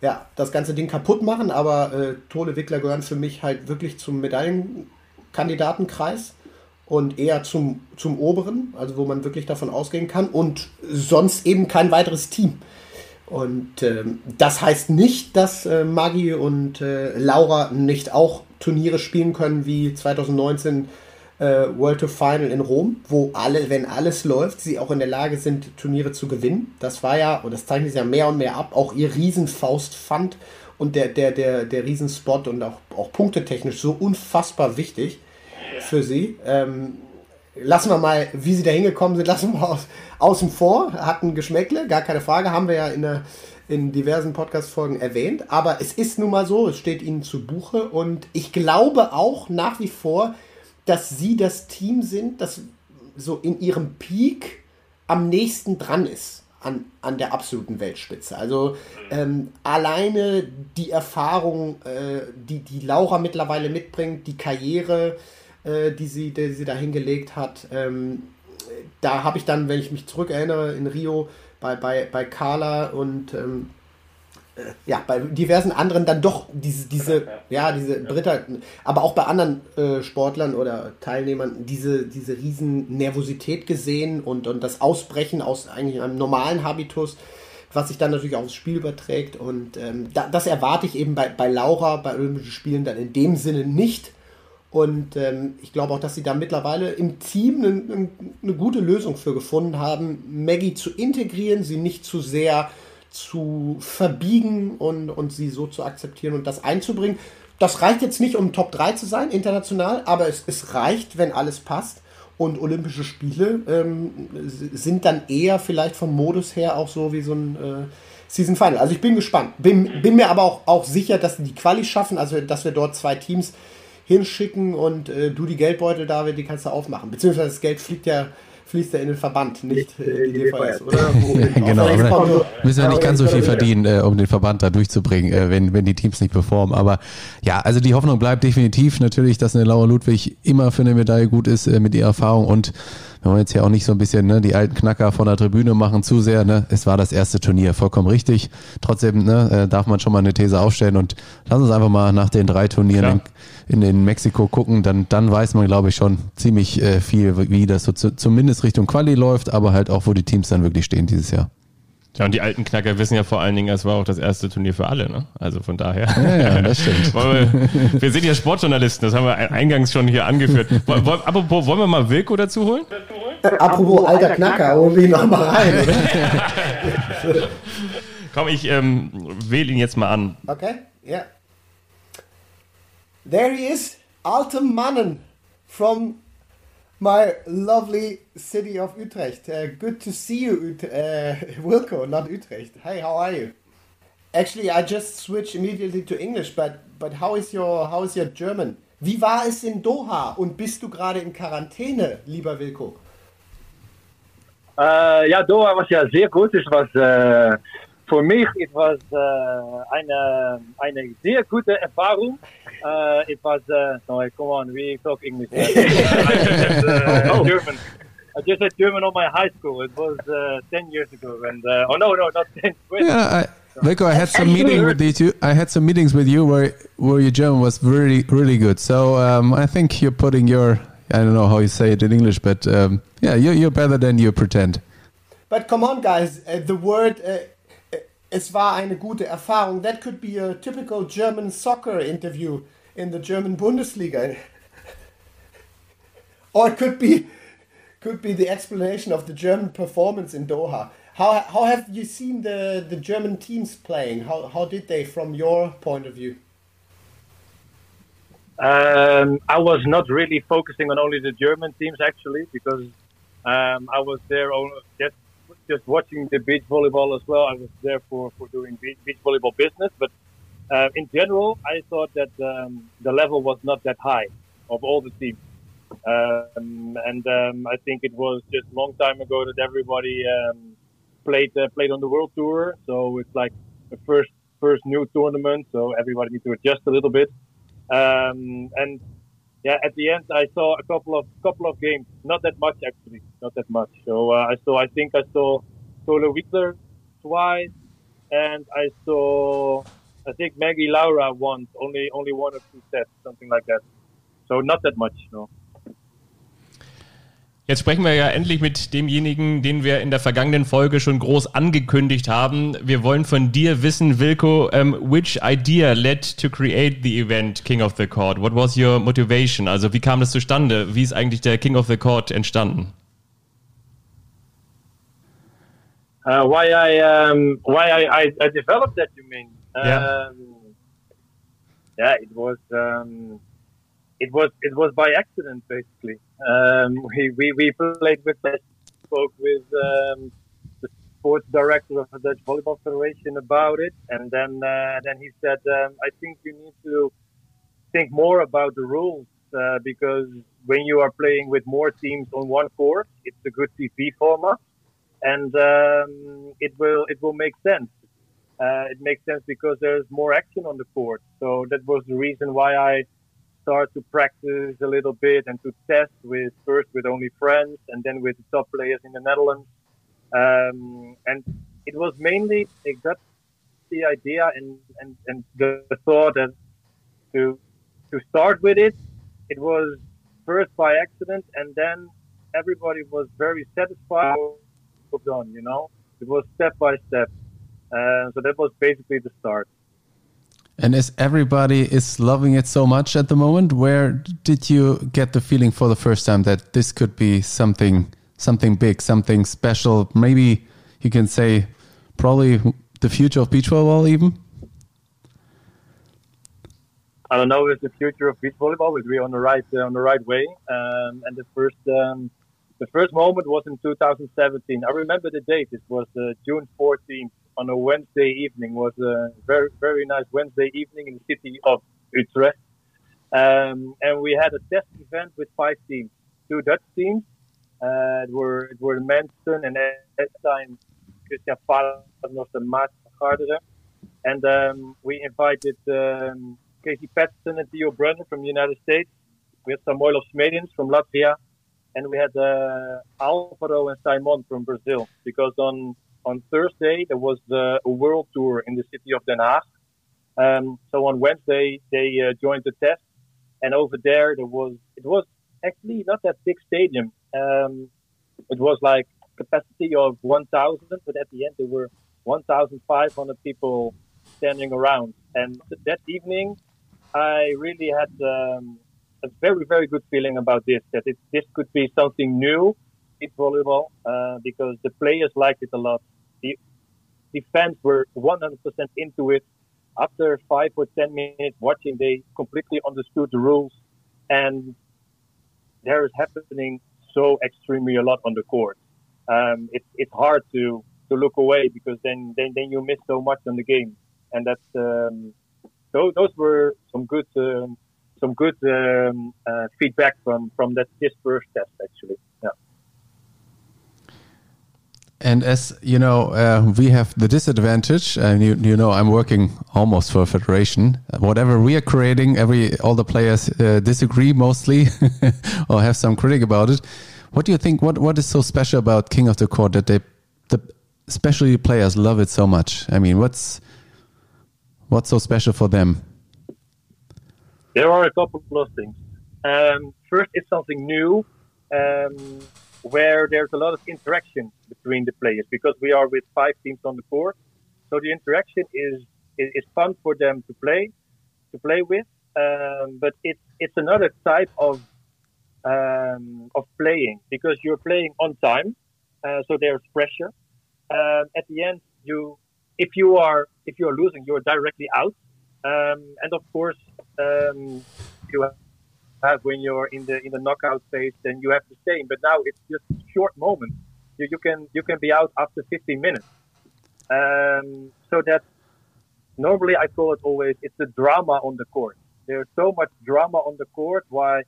ja, das ganze Ding kaputt machen, aber äh, Tole Wickler gehören für mich halt wirklich zum Medaillenkandidatenkreis und eher zum, zum oberen, also wo man wirklich davon ausgehen kann und sonst eben kein weiteres Team. Und äh, das heißt nicht, dass äh, Maggie und äh, Laura nicht auch Turniere spielen können wie 2019 äh, World Tour Final in Rom, wo alle, wenn alles läuft, sie auch in der Lage sind, Turniere zu gewinnen. Das war ja, und das zeichnet sich ja mehr und mehr ab, auch ihr Riesenfaustpfand und der, der, der, der Riesenspot und auch, auch punktetechnisch so unfassbar wichtig für sie. Ähm, lassen wir mal, wie sie da hingekommen sind, lassen wir mal aus, außen vor. Hatten Geschmäckle, gar keine Frage, haben wir ja in, der, in diversen Podcast-Folgen erwähnt. Aber es ist nun mal so, es steht ihnen zu Buche und ich glaube auch nach wie vor, dass sie das Team sind, das so in ihrem Peak am nächsten dran ist an, an der absoluten Weltspitze. Also ähm, alleine die Erfahrung, äh, die, die Laura mittlerweile mitbringt, die Karriere, äh, die, sie, die sie da hingelegt hat, ähm, da habe ich dann, wenn ich mich zurückerinnere, in Rio bei, bei, bei Carla und ähm, äh, ja, bei diversen anderen dann doch diese, diese, ja, diese Britta, aber auch bei anderen äh, Sportlern oder Teilnehmern diese, diese riesen Nervosität gesehen und, und das Ausbrechen aus eigentlich einem normalen Habitus, was sich dann natürlich aufs Spiel überträgt. Und ähm, da, das erwarte ich eben bei, bei Laura bei Olympischen Spielen dann in dem Sinne nicht. Und ähm, ich glaube auch, dass sie da mittlerweile im Team eine, eine gute Lösung für gefunden haben, Maggie zu integrieren, sie nicht zu sehr zu verbiegen und, und sie so zu akzeptieren und das einzubringen. Das reicht jetzt nicht, um Top 3 zu sein, international, aber es, es reicht, wenn alles passt. Und Olympische Spiele ähm, sind dann eher vielleicht vom Modus her auch so wie so ein äh, Season Final. Also ich bin gespannt. Bin, bin mir aber auch, auch sicher, dass die Quali schaffen, also dass wir dort zwei Teams hinschicken und äh, du die Geldbeutel, David, die kannst du aufmachen. Beziehungsweise das Geld fliegt ja fließt er in den Verband, nicht äh, in die DVS, oder? genau, aber müssen ja nicht ganz so viel verdienen, äh, um den Verband da durchzubringen, äh, wenn, wenn die Teams nicht performen. Aber ja, also die Hoffnung bleibt definitiv natürlich, dass eine Laura Ludwig immer für eine Medaille gut ist äh, mit ihrer Erfahrung und wir wollen jetzt hier auch nicht so ein bisschen ne, die alten Knacker von der Tribüne machen zu sehr. Ne? Es war das erste Turnier, vollkommen richtig. Trotzdem ne, äh, darf man schon mal eine These aufstellen und lass uns einfach mal nach den drei Turnieren in, in, in, Mexiko gucken. Dann, dann weiß man, glaube ich, schon ziemlich äh, viel, wie das so zu, zumindest Richtung Quali läuft, aber halt auch, wo die Teams dann wirklich stehen dieses Jahr. Ja, und die alten Knacker wissen ja vor allen Dingen, es war auch das erste Turnier für alle, ne? Also von daher. Ja, ja das stimmt. wir, wir, sind ja Sportjournalisten, das haben wir eingangs schon hier angeführt. Apropos, wollen wir mal Wilko dazu holen? Apropos alter Knacker, holen wir ihn noch mal rein, oder? Komm, ich ähm, wähle ihn jetzt mal an. Okay, ja. Yeah. There he is, Altem Mannen from my lovely city of Utrecht. Uh, good to see you, Ut uh, Wilco, not Utrecht. Hey, how are you? Actually, I just switched immediately to English, but but how is your how is your German? Wie war es in Doha und bist du gerade in Quarantäne, lieber Wilco? Uh, ja, Doha was ja sehr gut. Es was uh, für mich it was uh, eine eine sehr gute Erfahrung. Uh, it was uh, no, come on, we talk English. I just, uh, oh. German. I just had German on my high school. It was uh, ten years ago, and uh, oh no, no, not ten. Yeah, I, Vico, I had some meeting with you. I had some meetings with you where where your German was really really good. So um, I think you're putting your I don't know how you say it in English, but um, yeah, you're you're better than you pretend. But come on, guys, uh, the word. Uh, es war eine gute Erfahrung. That could be a typical German soccer interview in the German Bundesliga. or it could be could be the explanation of the German performance in Doha. How, how have you seen the, the German teams playing? How, how did they from your point of view? Um, I was not really focusing on only the German teams actually because um, I was there just just watching the beach volleyball as well. I was there for, for doing beach, volleyball business, but uh, in general, I thought that um, the level was not that high of all the teams. Um, and um, I think it was just a long time ago that everybody um, played uh, played on the world tour. So it's like the first first new tournament, so everybody needs to adjust a little bit. Um, and yeah, at the end, I saw a couple of couple of games, not that much actually, not that much. So uh, I saw, I think I saw Solo Wickler twice, and I saw I think Maggie Laura once, only only one or two sets, something like that. So not that much, no. Jetzt sprechen wir ja endlich mit demjenigen, den wir in der vergangenen Folge schon groß angekündigt haben. Wir wollen von dir wissen, Wilko, um, which idea led to create the event King of the Court? What was your motivation? Also wie kam das zustande? Wie ist eigentlich der King of the Court entstanden? Uh, why I um, why I, I, I developed that, you mean? Yeah. Um, yeah, it was um, it was it was by accident basically. Um, we, we we played with spoke with um, the sports director of the Dutch Volleyball Federation about it, and then uh, then he said, um, I think you need to think more about the rules uh, because when you are playing with more teams on one court, it's a good TV format, and um, it will it will make sense uh, it makes sense because there's more action on the court. So that was the reason why I started to practice a little bit and to test with first with only friends and then with the top players in the Netherlands. Um, and it was mainly exactly the idea and, and, and the, thought that to to start with it, it was first by accident and then everybody was very satisfied done, you know. It was step by step. Uh, so that was basically the start. And as everybody is loving it so much at the moment, where did you get the feeling for the first time that this could be something something big, something special? Maybe you can say probably the future of beach volleyball even? I don't know if the future of beach volleyball, but we're on the right uh, on the right way. Um, and the first um, the first moment was in 2017. I remember the date. It was uh, June 14th on a Wednesday evening. was a very very nice Wednesday evening in the city of Utrecht, um, and we had a test event with five teams, two Dutch teams. Uh, it were it were Manson and at that time Christian Paternos and Maat Garderen. And um, we invited um, Casey Patterson and Theo Brennan from the United States. We had some oil of Smedins from Latvia. and we had uh, Alvaro and Simon from Brazil because on on Thursday there was a world tour in the city of Den Haag. Um, so on Wednesday they uh, joined the test, and over there there was it was actually not that big stadium. Um, it was like capacity of 1,000, but at the end there were 1,500 people standing around. And that evening, I really had um, a very, very good feeling about this, that it, this could be something new, in volleyball, uh, because the players liked it a lot. The, the fans were 100% into it. After five or 10 minutes watching, they completely understood the rules. And there is happening so extremely a lot on the court. Um, it's, it's hard to, to look away because then, then, then you miss so much on the game. And that's, um, those, those were some good, um, some good um, uh, feedback from from that this first test actually. Yeah. And as you know, uh, we have the disadvantage, and you, you know, I'm working almost for a federation. Whatever we are creating, every all the players uh, disagree mostly, or have some critic about it. What do you think? What what is so special about King of the Court that they, the especially players love it so much? I mean, what's what's so special for them? There are a couple of things. Um, first, it's something new, um, where there's a lot of interaction between the players because we are with five teams on the court. So the interaction is is, is fun for them to play, to play with. Um, but it's it's another type of um, of playing because you're playing on time, uh, so there's pressure. Um, at the end, you if you are if you are losing, you're directly out. Um, and of course, um, you have when you're in the in the knockout phase, then you have the same. But now it's just short moments. You, you can you can be out after 15 minutes. Um, so that normally I call it always it's the drama on the court. There's so much drama on the court. Why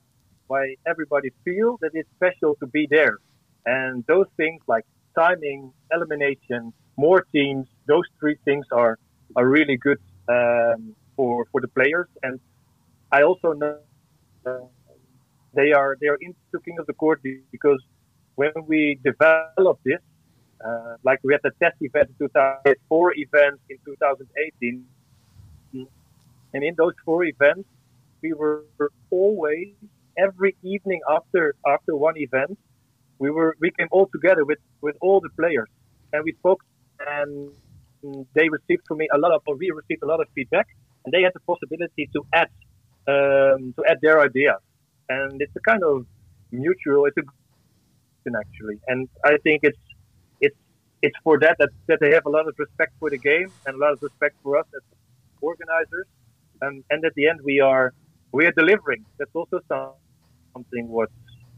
why everybody feels that it's special to be there. And those things like timing, elimination, more teams, those three things are are really good um, for for the players. And I also know they are they are into King of the Court because when we developed this, uh, like we had the test event in 2004 event in 2018, and in those four events, we were always every evening after after one event, we were we came all together with with all the players. And we spoke and they received from me a lot of or we received a lot of feedback and they had the possibility to add um, to add their ideas and it's a kind of mutual it's a actually. And I think it's it's it's for that, that that they have a lot of respect for the game and a lot of respect for us as organizers. And and at the end we are we are delivering. That's also some something what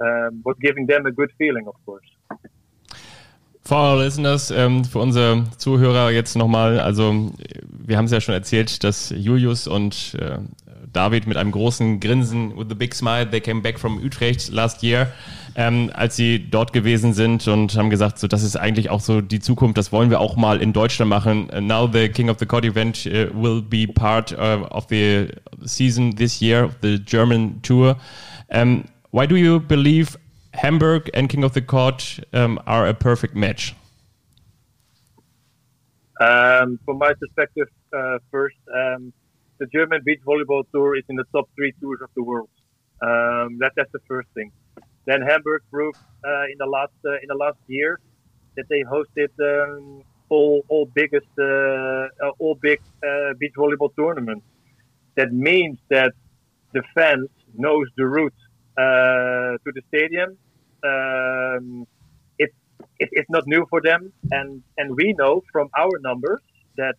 um, what giving them a good feeling, of course. For our listeners, ähm, für unsere Zuhörer jetzt nochmal, also wir haben es ja schon erzählt, dass Julius und äh, David mit einem großen Grinsen, with a big smile, they came back from Utrecht last year, ähm, als sie dort gewesen sind und haben gesagt, so das ist eigentlich auch so die Zukunft, das wollen wir auch mal in Deutschland machen. Now the King of the Court event uh, will be part uh, of the season this year, the German tour. Um, why do you believe Hamburg and King of the Court um, are a perfect match? Um, from my perspective, uh, first, um, the German beach volleyball tour is in the top three tours of the world. Um, that, that's the first thing. Then Hamburg proved uh, in the last uh, in the last year that they hosted um, all all biggest uh, uh, all big uh, beach volleyball tournaments. That means that the fans knows the route uh, to the stadium. Um, it, it, it's not new for them, and and we know from our numbers that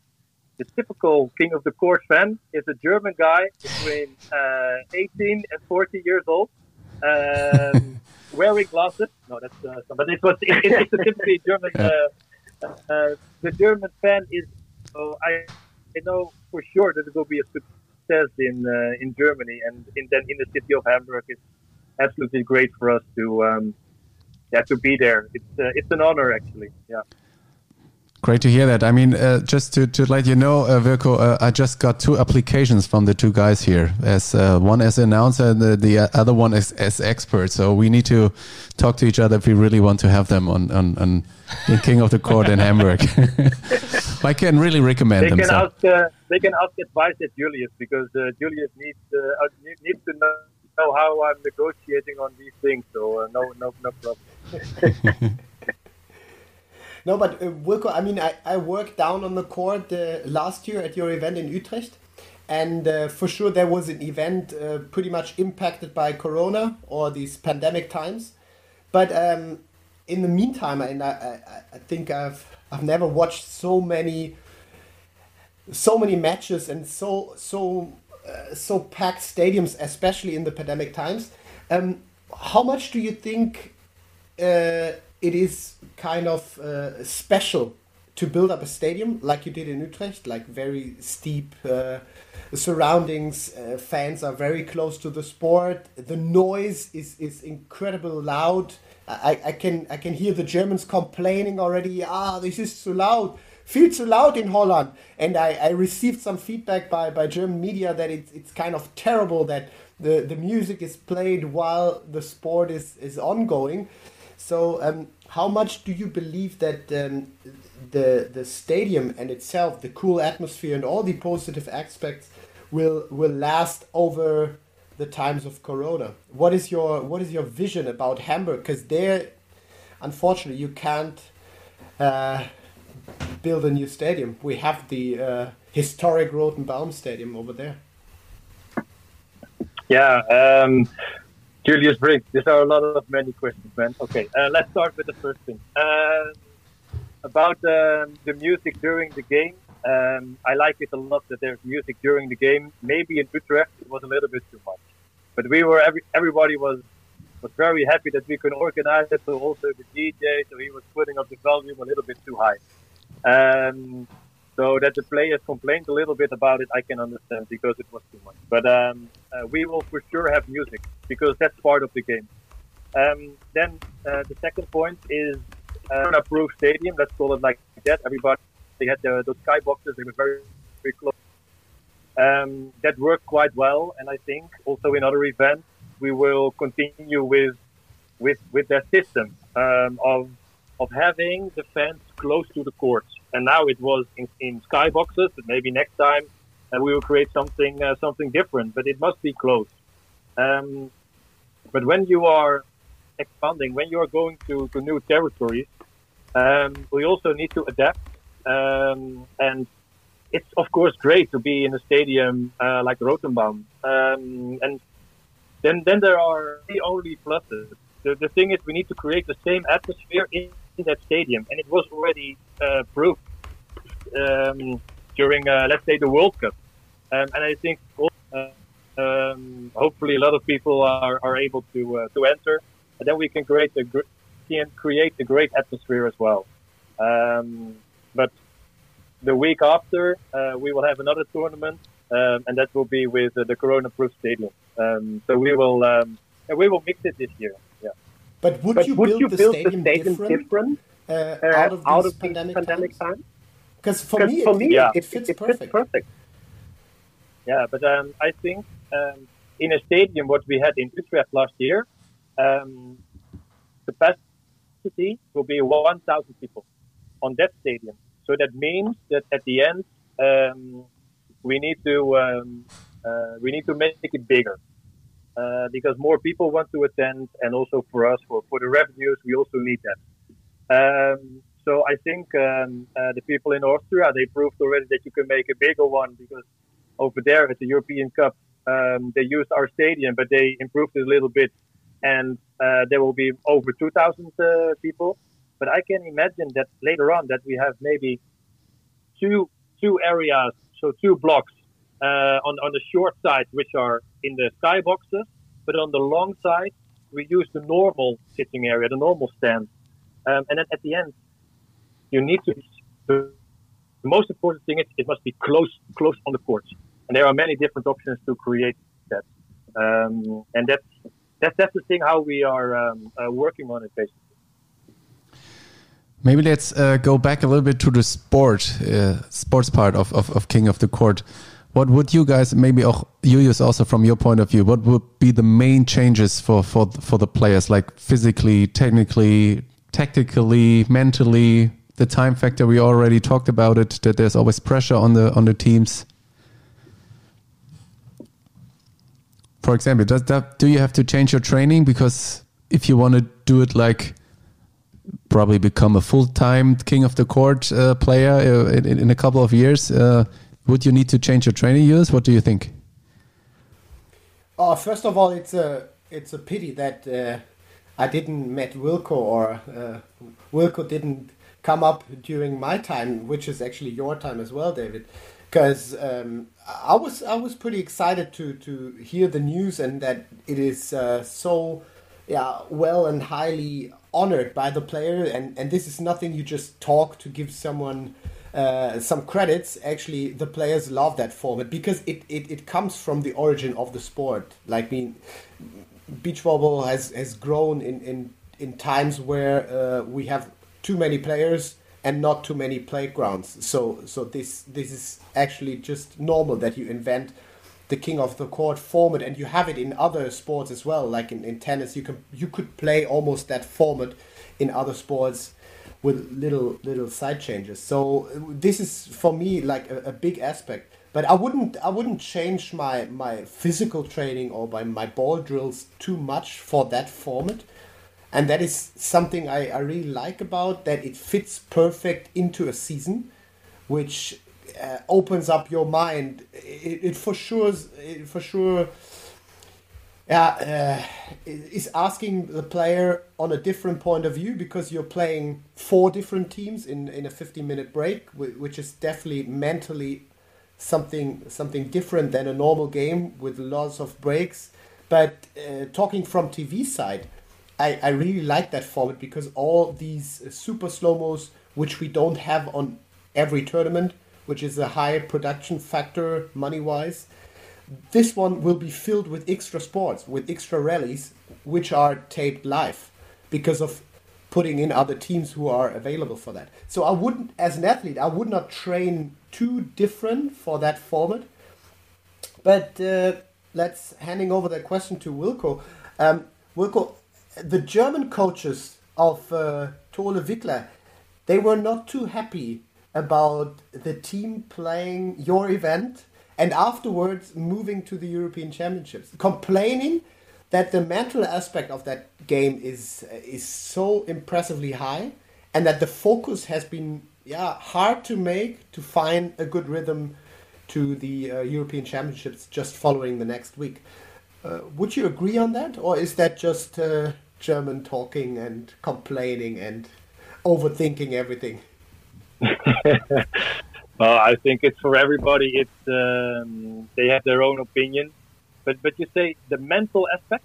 the typical king of the court fan is a German guy between uh, 18 and 40 years old, um, wearing glasses. No, that's uh, but it was it, it's a typically German. Uh, uh, the German fan is. Oh, I I know for sure that it will be a success in uh, in Germany and in then in the city of Hamburg. It's absolutely great for us to um, yeah to be there. It's uh, it's an honor actually. Yeah. Great to hear that. I mean, uh, just to, to let you know, uh, Virko, uh, I just got two applications from the two guys here. As uh, one as announcer and the, the other one as, as expert. So we need to talk to each other if we really want to have them on on, on in King of the Court in Hamburg. I can really recommend they them. Can so. ask, uh, they can ask advice at Julius because uh, Julius needs needs to know, know how I'm negotiating on these things. So no no no problem. No, but uh, Wilco, I mean, I, I worked down on the court uh, last year at your event in Utrecht. And uh, for sure, there was an event uh, pretty much impacted by Corona or these pandemic times. But um, in the meantime, and I, I, I think I've I've never watched so many so many matches and so so uh, so packed stadiums, especially in the pandemic times. Um, how much do you think uh, it is kind of uh, special to build up a stadium like you did in Utrecht, like very steep uh, surroundings. Uh, fans are very close to the sport. The noise is is incredibly loud. I, I can I can hear the Germans complaining already. Ah, this is too loud. Viel too loud in Holland. And I, I received some feedback by, by German media that it's it's kind of terrible that the, the music is played while the sport is, is ongoing. So um, how much do you believe that um, the the stadium and itself, the cool atmosphere and all the positive aspects will will last over the times of Corona? What is your what is your vision about Hamburg? Because there, unfortunately, you can't uh, build a new stadium. We have the uh, historic Rotenbaum Stadium over there. Yeah, um, Julius Brink. These are a lot of many questions, man. Okay, uh, let's start with the first thing. Uh, about um, the music during the game, um, I like it a lot that there's music during the game. Maybe in Utrecht it was a little bit too much, but we were every, everybody was was very happy that we could organize it. So also the DJ, so he was putting up the volume a little bit too high. Um, so that the players complained a little bit about it, I can understand because it was too much. But um, uh, we will for sure have music because that's part of the game. Um, then uh, the second point is uh, an approved stadium. Let's call it like that. Everybody they had the, those skyboxes. They were very very close. Um, that worked quite well, and I think also in other events we will continue with with with that system um, of of having the fans close to the courts. And now it was in, in skyboxes, but maybe next time uh, we will create something uh, something different. But it must be close. Um, but when you are expanding, when you are going to, to new territories, um, we also need to adapt. Um, and it's of course great to be in a stadium uh, like Rotenbaum. Um, and then then there are the only pluses. The, the thing is, we need to create the same atmosphere in, that stadium, and it was already uh, proved um, during, uh, let's say, the World Cup. Um, and I think uh, um, hopefully a lot of people are, are able to uh, to enter, and then we can create a gr- can create a great atmosphere as well. Um, but the week after, uh, we will have another tournament, um, and that will be with uh, the Corona-proof stadium. Um, so we will we will mix it this year. But would But you would build, you the, build stadium the stadium different, different uh, uh, out of these out of these pandemic, pandemic times? Because for 'Cause me, for it, me, it, yeah, it fits it perfect. fits perfect. Yeah, but um, I think um, in a stadium, what we had in Utrecht last year, um, capacity will be 1,000 people on that stadium. So that means that at the end, um, we need to um, uh, we need to make it bigger uh, because more people want to attend, and also for us, for, for the revenues, we also need that. Um, so I think um, uh, the people in Austria they proved already that you can make a bigger one because over there at the European Cup um, they used our stadium, but they improved it a little bit, and uh, there will be over 2,000 uh, people. But I can imagine that later on that we have maybe two two areas, so two blocks uh, on on the short side, which are in the skyboxes, but on the long side we use the normal sitting area, the normal stand, um, and then at the end you need to. The, most important thing is it must be close close on the court. and there are many different options to create that, um, and that's that's that's the thing how we are um, uh, working on it basically. Maybe let's uh, go back a little bit to the sport, uh, sports part of, of, of King of the Court. What would you guys, maybe auch Julius also from your point of view, what would be the main changes for, for, for the players, like physically, technically, tactically, mentally, the time factor, we already talked about it, that there's always pressure on the, on the teams. For example, does that, do you have to change your training? Because if you want to do it like probably become a full-time king of the court uh, player uh, in, in, a couple of years, uh, would you need to change your training years? What do you think? Oh, first of all, it's a it's a pity that uh, I didn't met Wilco or uh, Wilco didn't come up during my time, which is actually your time as well, David. Because um, I was I was pretty excited to to hear the news and that it is uh, so yeah well and highly honored by the player and and this is nothing you just talk to give someone uh, some credits. Actually, the players love that format because it, it, it comes from the origin of the sport. Like, I mean, beach volleyball has, has grown in, in, in times where uh, we have too many players and not too many playgrounds. So so this this is actually just normal that you invent the king of the court format and you have it in other sports as well. Like in, in tennis, you can you could play almost that format in other sports with little little side changes. So this is for me like a, a, big aspect. But I wouldn't I wouldn't change my my physical training or my, my ball drills too much for that format. And that is something I, I really like about that it fits perfect into a season, which uh, opens up your mind. It, it for sure it for sure uh, is asking the player on a different point of view because you're playing four different teams in, in a 15 minute break, which is definitely mentally something something different than a normal game with lots of breaks. But uh, talking from TV side, I, I really like that format because all these super slow mos, which we don't have on every tournament, which is a high production factor money wise this one will be filled with extra sports, with extra rallies, which are taped live because of putting in other teams who are available for that. So I wouldn't, as an athlete, I would not train too different for that format. But uh, let's handing over that question to Wilco. Um, Wilco, the German coaches of uh, Tole Wickler, they were not too happy about the team playing your event and afterwards moving to the European Championships, complaining that the mental aspect of that game is is so impressively high, and that the focus has been yeah hard to make to find a good rhythm to the uh, European Championships just following the next week. Uh, would you agree on that, or is that just uh, German talking and complaining and overthinking everything? Well, I think it's for everybody. It's um, they have their own opinion, but but you say the mental aspect.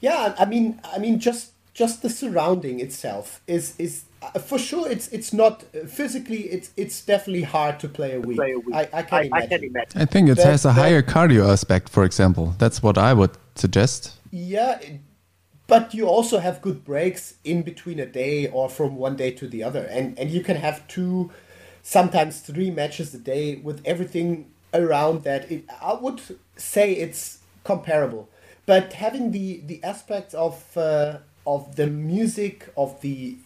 Yeah, I mean, I mean, just just the surrounding itself is is uh, for sure. It's it's not uh, physically. It's it's definitely hard to play a week. Play a week. I, I, can I, imagine. I can imagine. I think it but, has a higher cardio aspect. For example, that's what I would suggest. Yeah, but you also have good breaks in between a day or from one day to the other, and and you can have two sometimes three matches a day with everything around that. It, I would say it's comparable, but having the the aspects of uh, of the music of the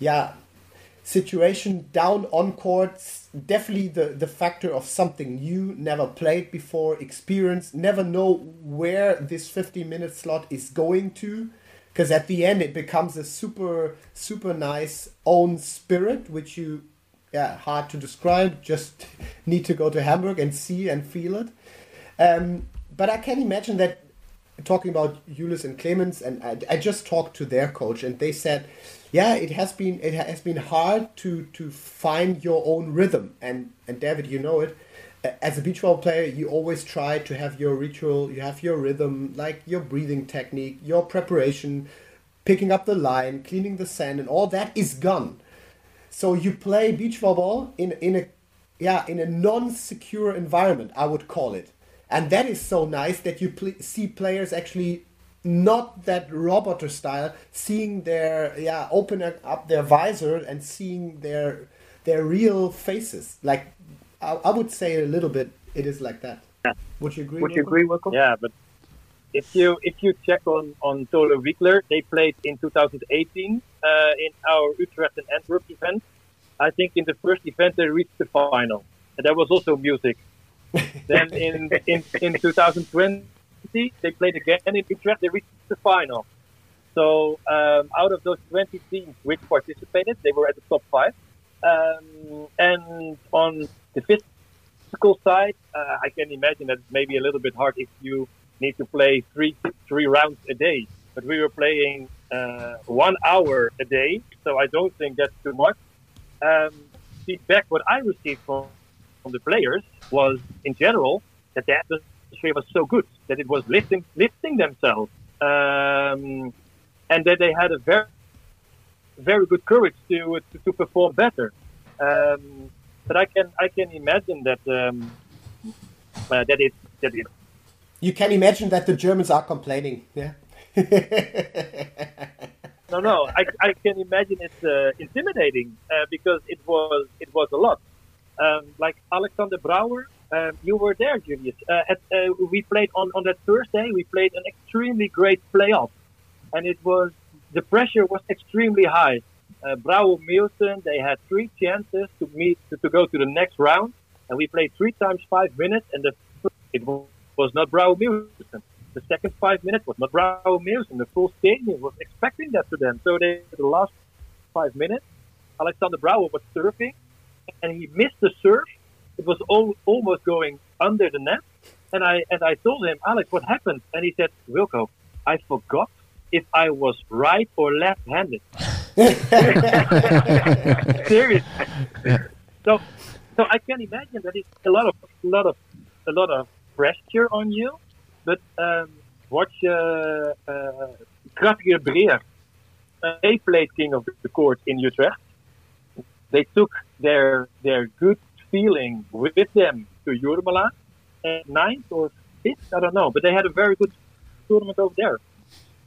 yeah situation down on courts definitely the the factor of something new never played before experience never know where this 50 minute slot is going to because at the end it becomes a super super nice own spirit which you yeah, hard to describe. Just need to go to Hamburg and see and feel it. Um, but I can imagine that talking about Julius and Clemens, and I, I, just talked to their coach, and they said, yeah, it has been it has been hard to to find your own rhythm. And and David, you know it. As a beach volleyball player, you always try to have your ritual, you have your rhythm, like your breathing technique, your preparation, picking up the line, cleaning the sand, and all that is gone so you play beach volleyball in in a yeah in a non-secure environment, I would call it, and that is so nice that you pl- see players actually not that roboter style, seeing their yeah opening up their visor and seeing their their real faces. Like I, I would say a little bit, it is like that. Yeah. Would you agree? Would you agree, Wilco? Yeah, but if you if you check on on Tolo Wiegler, they played in 2018 uh, in our Utrecht and Antwerp event. I think in the first event they reached the final, and there was also music. then in, in in 2020 they played again in Utrecht. They reached the final. So um, out of those 20 teams which participated, they were at the top five. Um, and on the physical side, uh, I can imagine that it's maybe a little bit hard if you need to play three three rounds a day. But we were playing uh, one hour a day, so I don't think that's too much. Um, feedback what I received from, from the players was, in general, that the atmosphere was so good that it was lifting lifting themselves, um, and that they had a very very good courage to to, to perform better. Um, but I can I can imagine that um, uh, that it that it You can imagine that the Germans are complaining. Yeah. No, no, I, I can imagine it's uh, intimidating uh, because it was it was a lot. Um, like Alexander Brouwer, um, you were there, Julius. Uh, at, uh, we played on, on that Thursday. We played an extremely great playoff, and it was the pressure was extremely high. Uh, Brouwer Nielsen, they had three chances to meet to, to go to the next round, and we played three times five minutes, and the it was not Brouwer Nielsen the second five minutes was not Mills, and the full stadium was expecting that to them. So they, the last five minutes, Alexander Brouwer was surfing, and he missed the surf. It was all, almost going under the net, and I and I told him, Alex, what happened? And he said, Wilco, I forgot if I was right or left-handed. Seriously. So, so I can imagine that it's a lot of, a lot of, a lot of pressure on you but um, watch uh, uh, Kratiger Breer. They played King of the Court in Utrecht. They took their their good feeling with them to Jurmala, at ninth or fifth, I don't know, but they had a very good tournament over there.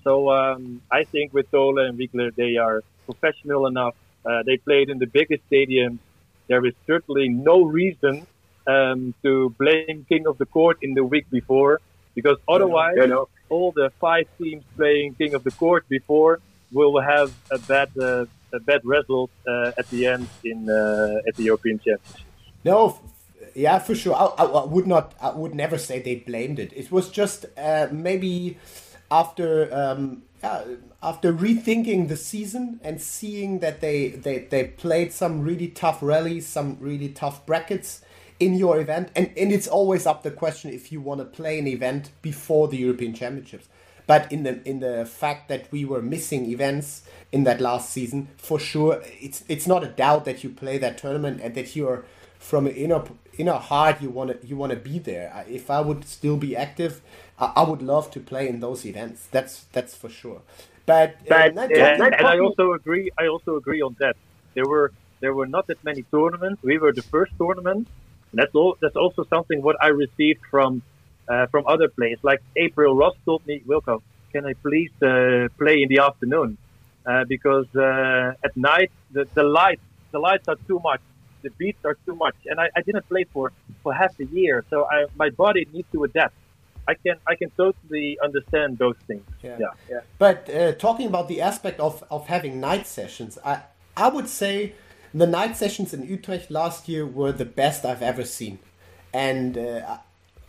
So um, I think with Tole and Wiegler, they are professional enough. Uh, they played in the biggest stadiums. There is certainly no reason um, to blame King of the Court in the week before because otherwise, You know, all the five teams playing King of the Court before will have a bad uh, a bad result uh, at the end in uh, at the European Championship. No, f- yeah, for sure. I, I, I would not. I would never say they blamed it. It was just uh, maybe after um, yeah, after rethinking the season and seeing that they, they they played some really tough rallies, some really tough brackets in your event, and and it's always up the question if you want to play an event before the European Championships. But in the in the fact that we were missing events in that last season, for sure, it's it's not a doubt that you play that tournament and that you're from an inner inner heart you want to you want to be there. If I would still be active, I, I would love to play in those events. That's that's for sure. But, uh, But, uh, and, and I also agree. I also agree on that. There were there were not that many tournaments. We were the first tournament. And that's all. That's also something what I received from uh, from other players. Like April Ross told me, Wilco, can I please uh, play in the afternoon? Uh, because uh, at night the, the lights the lights are too much. The beats are too much, and I, I didn't play for, for half a year, so I, my body needs to adapt. I can I can totally understand those things. Yeah. yeah. yeah. But uh, talking about the aspect of, of having night sessions, I I would say the night sessions in Utrecht last year were the best I've ever seen, and uh,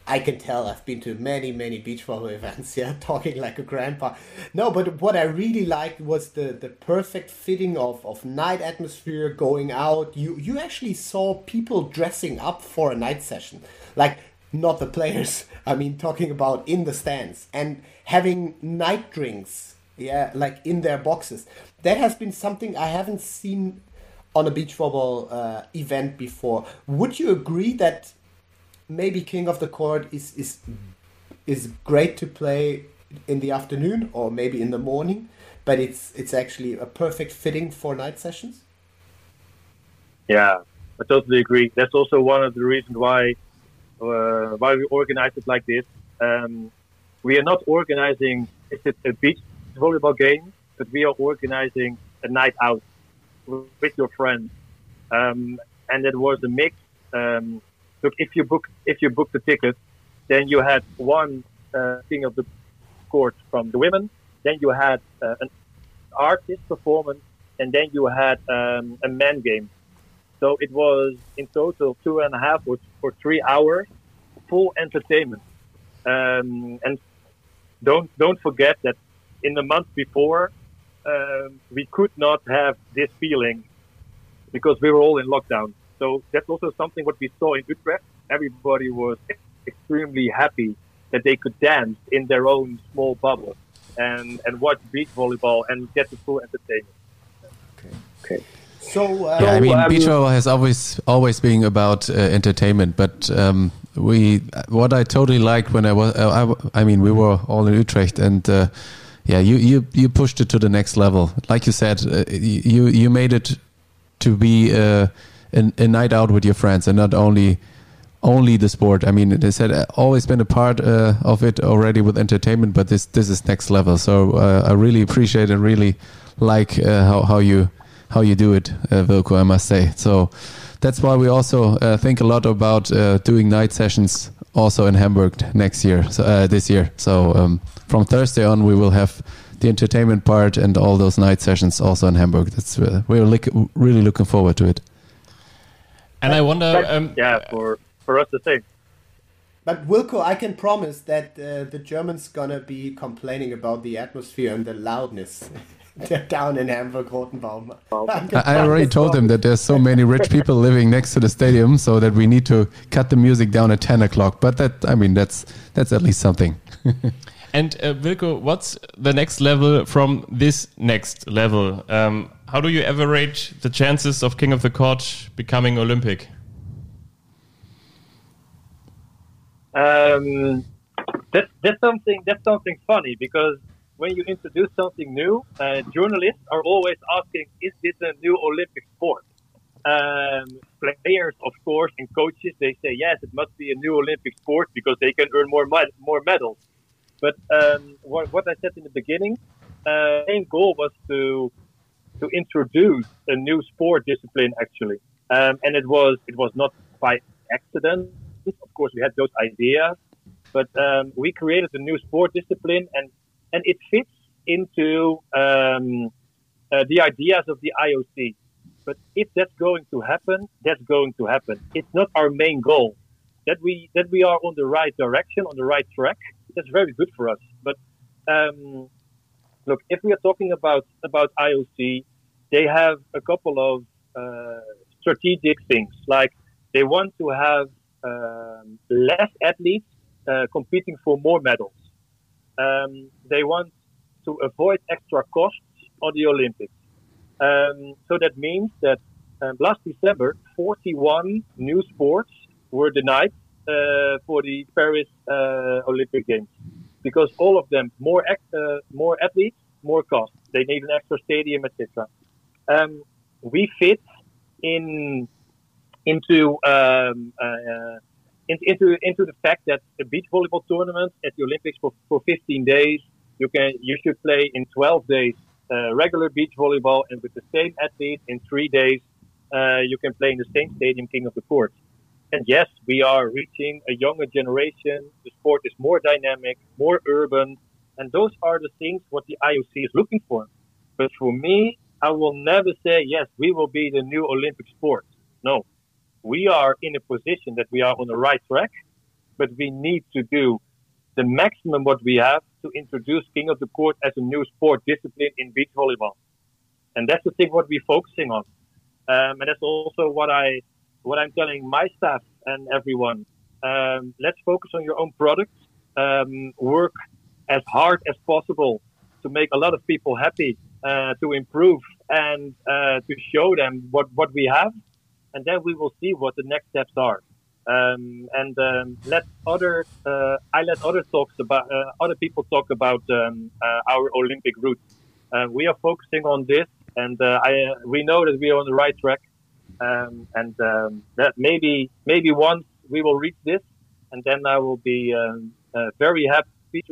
I can tell I've been to many many beach volleyball events. Yeah, talking like a grandpa. No, but what I really liked was the the perfect fitting of of night atmosphere, going out. You you actually saw people dressing up for a night session, like not the players. I mean, talking about in the stands and having night drinks. Yeah, like in their boxes. That has been something I haven't seen on a beach volleyball uh, event before. Would you agree that maybe King of the Court is is is great to play in the afternoon or maybe in the morning, but it's it's actually a perfect fitting for night sessions? Yeah, I totally agree. That's also one of the reasons why uh, why we organize it like this. Um, we are not organizing is it a beach volleyball game, but we are organizing a night out with your friends, um, and it was a mix. Um, look, if you book if you book the ticket, then you had one uh, thing of the court from the women, then you had uh, an artist performance, and then you had um, a man game. So it was in total two and a half or, or three hours, full entertainment. Um, and don't don't forget that in the month before, um, we could not have this feeling because we were all in lockdown. So that's also something what we saw in Utrecht. Everybody was extremely happy that they could dance in their own small bubble and, and watch beach volleyball and get the full entertainment. Okay. Okay. So, uh, yeah, I mean, um, beach volleyball has always always been about uh, entertainment, but um, we what I totally liked when I was uh, I, I, mean we were all in Utrecht and uh, yeah you, you you pushed it to the next level like you said uh, you you made it to be uh, a, a night out with your friends and not only only the sport. I mean, it had always been a part uh, of it already with entertainment, but this this is next level. So uh, I really appreciate and really like uh, how how you how you do it, uh, Vilko. I must say. So that's why we also uh, think a lot about uh, doing night sessions also in Hamburg next year. So uh, this year. So um, from Thursday on, we will have the entertainment part and all those night sessions also in Hamburg. That's we're really looking forward to it. And I wonder, um, yeah, for for us the same. But Wilco, I can promise that uh, the Germans gonna be complaining about the atmosphere and the loudness down in Hamburg Rotenbaum. I, I already told them that there's so many rich people living next to the stadium, so that we need to cut the music down at ten o'clock. But that, I mean, that's that's at least something. and uh, Wilco, what's the next level from this next level? Um, how do you ever rate the chances of King of the Court becoming Olympic? Um, that's that's something that's something funny because when you introduce something new, uh, journalists are always asking, "Is this a new Olympic sport?" Um, players, of course, and coaches they say, "Yes, it must be a new Olympic sport because they can earn more med- more medals." But um, what, what, I said in the beginning, uh, main goal was to to introduce a new sport discipline actually, um, and it was it was not by accident of course, we had those ideas, but um, we created a new sport discipline, and and it fits into um, uh, the ideas of the IOC. But if that's going to happen, that's going to happen. It's not our main goal. That we that we are on the right direction, on the right track. That's very good for us. But um, look, if we are talking about about IOC, they have a couple of uh, strategic things. Like they want to have um, less athletes uh, competing for more medals. Um, they want to avoid extra costs on the Olympics. Um, so that means that um, last December, 41 new sports were denied uh, for the Paris uh, Olympic Games because all of them more uh, more athletes, more cost. They need an extra stadium, etc. Um, we fit in into um, uh, into into the fact that a beach volleyball tournament at the Olympics for, for 15 days, you can you should play in 12 days uh, regular beach volleyball, and with the same athlete in three days, uh, you can play in the same stadium, King of the Court. And yes, we are reaching a younger generation. The sport is more dynamic, more urban, and those are the things what the IOC is looking for. But for me, I will never say yes. We will be the new Olympic sport. No, we are in a position that we are on the right track, but we need to do the maximum what we have to introduce King of the Court as a new sport discipline in beach volleyball. And that's the thing what we're focusing on. Um, and that's also what I what I'm telling my staff and everyone. Um, let's focus on your own product. Um, work as hard as possible to make a lot of people happy, uh, to improve and uh, to show them what, what we have and then we will see what the next steps are. Um, and um, let other uh, I let other talks about uh, other people talk about um, uh, our Olympic route. Uh, we are focusing on this, and uh, I we know that we are on the right track, um, and um, that maybe maybe once we will reach this, and then I will be um, uh, very happy,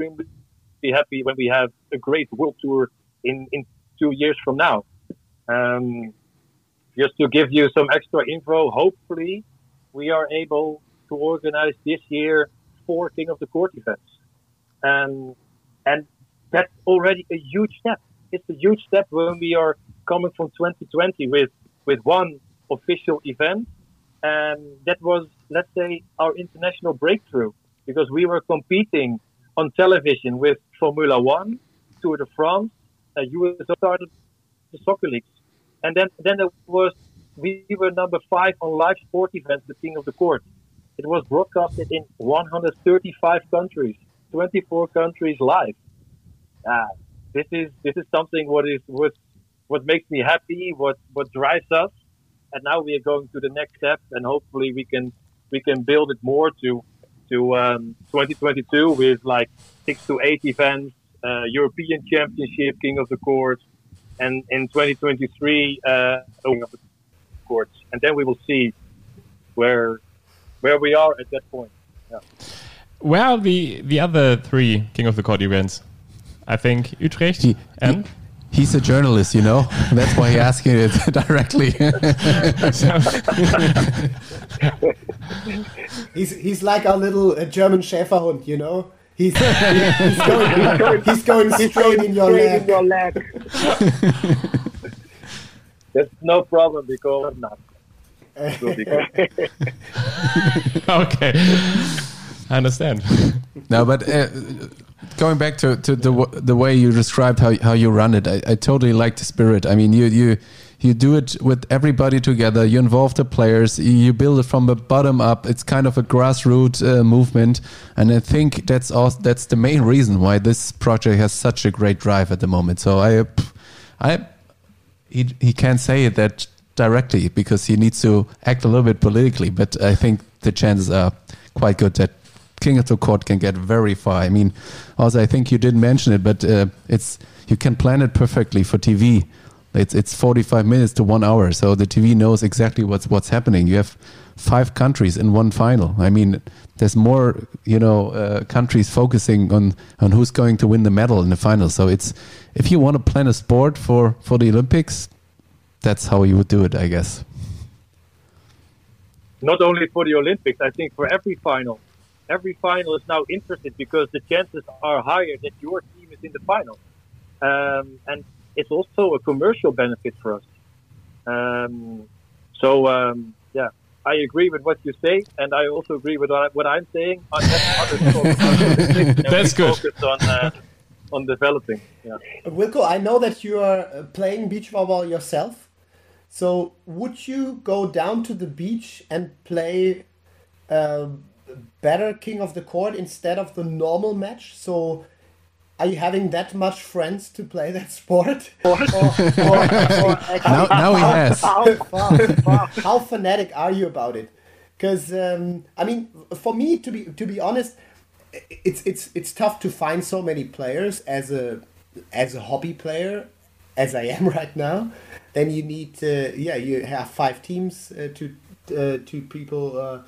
be happy when we have a great world tour in in two years from now. Just to give you some extra info, hopefully we are able to organize this year four King of the Court events. Um, and that's already a huge step. It's a huge step when we are coming from 2020 with, with one official event. And that was, let's say, our international breakthrough because we were competing on television with Formula One, Tour de France, uh, US started the soccer leagues. And then, then there was, we were number five on live sport events, the King of the Court. It was broadcasted in 135 countries, 24 countries live. Uh, this is this is something what is what what makes me happy, what what drives us. And now we are going to the next step, and hopefully we can we can build it more to to um, 2022 with like six to eight events, uh, European Championship, King of the Court, and in 2023 uh, King of the Courts, and then we will see where where we are at that point. Yeah. Where are the the other three King of the Court events? I think Utrecht He- and. He's a journalist, you know. That's why he's asking it directly. He's he's like our little uh, German Schäferhund, you know. He's he's going he's going straight in your Straight leg. in your leg. That's no problem because I'm not. It will be good. okay, I understand. no, but uh, going back to, to the w- the way you described how how you run it, I, I totally like the spirit. I mean, you you you do it with everybody together. You involve the players. You, build it from the bottom up. It's kind of a grassroots uh, movement, and I think that's also, that's the main reason why this project has such a great drive at the moment. So I I he he can't say that directly because he needs to act a little bit politically. But I think the chances are quite good that King of the Court can get very far. I mean, also I think you didn't mention it, but uh, it's you can plan it perfectly for TV. It's it's 45 minutes to one hour, so the TV knows exactly what's what's happening. You have five countries in one final. I mean, there's more you know uh, countries focusing on on who's going to win the medal in the final. So it's if you want to plan a sport for for the Olympics, that's how you would do it, I guess. Not only for the Olympics, I think for every final. Every final is now interested because the chances are higher that your team is in the final. Um, and it's also a commercial benefit for us. Um, so, um, yeah, I agree with what you say, and I also agree with what, I, what I'm saying. On others focus on That's good. Focus on, uh, on developing. Yeah. Wilco, I know that you are uh, playing beach volleyball yourself. So would you go down to the beach and play uh, better King of the Court instead of the normal match? So are you having that much friends to play that sport? Or, or, or, Now, now he has. how fanatic are you about it? Because um, I mean, for me to be to be honest, it's it's it's tough to find so many players as a as a hobby player, as I am right now. Then you need uh, yeah you have five teams uh, to uh, two people uh,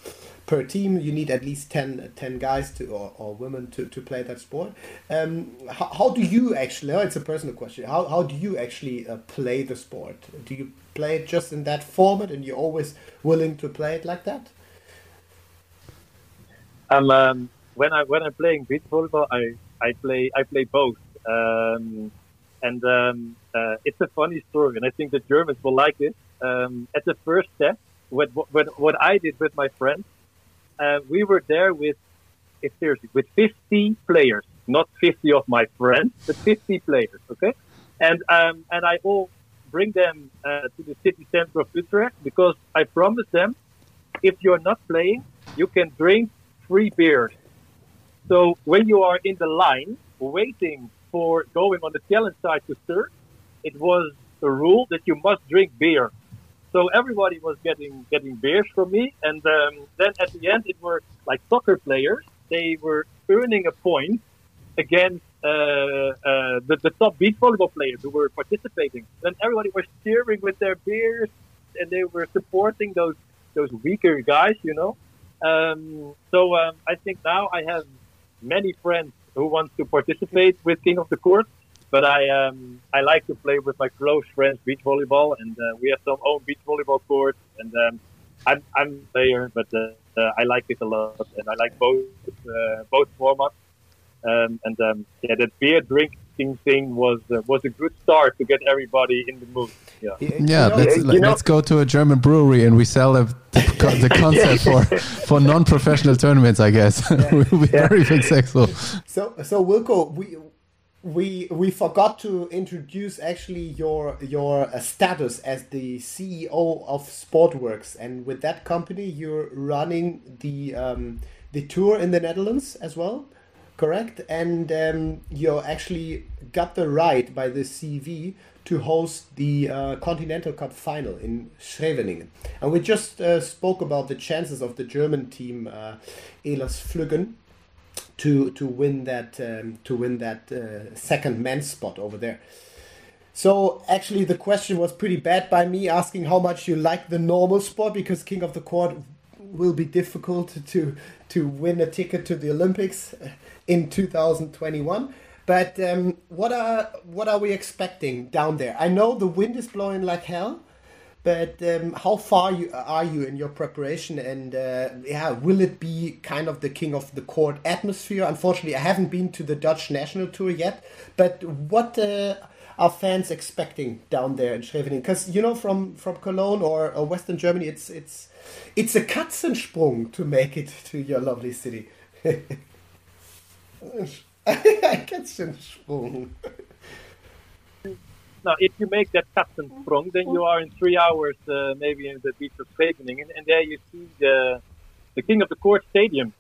per team. You need at least 10, 10 guys to or, or women to, to play that sport. Um, how, how do you actually? Oh, it's a personal question. How how do you actually uh, play the sport? Do you play it just in that format, and you're always willing to play it like that? I'm um, when I when I'm playing beach volleyball, I I play I play both, um, and um, uh, it's a funny story, and I think the Germans will like it. Um, at the first step, what what what I did with my friends, uh, we were there with, if seriously, with 50 players, not 50 of my friends, but 50 players, okay, and um, and I all bring them uh, to the city center of Utrecht because I promised them, if you're not playing, you can drink free beers. So when you are in the line waiting for going on the challenge side to serve, it was a rule that you must drink beer. So everybody was getting getting beers from me, and um, then at the end it were like soccer players. They were earning a point against uh, uh, the, the top beach volleyball players who were participating. Then everybody was cheering with their beers, and they were supporting those those weaker guys, you know. Um, so um, I think now I have many friends who want to participate with King of the Court. But I um, I like to play with my close friends beach volleyball, and uh, we have some own beach volleyball courts. And um, I'm I'm a player, but uh, uh, I like it a lot, and I like both uh, both formats. Um, and um, yeah, that beer drinking thing was uh, was a good start to get everybody in the mood. Yeah. Yeah, You know, let's, you let- know- let's go to a German brewery and we sell the, the, the concept for, for non-professional tournaments, I guess. we'll be very successful. So, so Wilco, we we we forgot to introduce actually your your uh, status as the CEO of Sportworks, and with that company, you're running the um, the tour in the Netherlands as well, correct? And um, you actually got the right by the CV to host the uh, Continental Cup final in Scheveningen, and we just uh, spoke about the chances of the German team, uh, Ehlers Flüggen to to win that um, to win that uh, second men's spot over there. So actually, the question was pretty bad by me asking how much you like the normal sport because King of the Court will be difficult to to win a ticket to the Olympics in 2021. But um, what are what are we expecting down there? I know the wind is blowing like hell, but um, how far you are you in your preparation? And uh, yeah, will it be kind of the king of the court atmosphere? Unfortunately, I haven't been to the Dutch national tour yet. But what uh, are fans expecting down there in Scheveningen? Because you know, from from Cologne or, or Western Germany, it's it's it's a Katzensprung to make it to your lovely city. Katzensprung. Now, if you make that Katzensprung, then you are in three hours, uh, maybe in the beach of Scheveningen, and there you see the the King of the Court Stadium.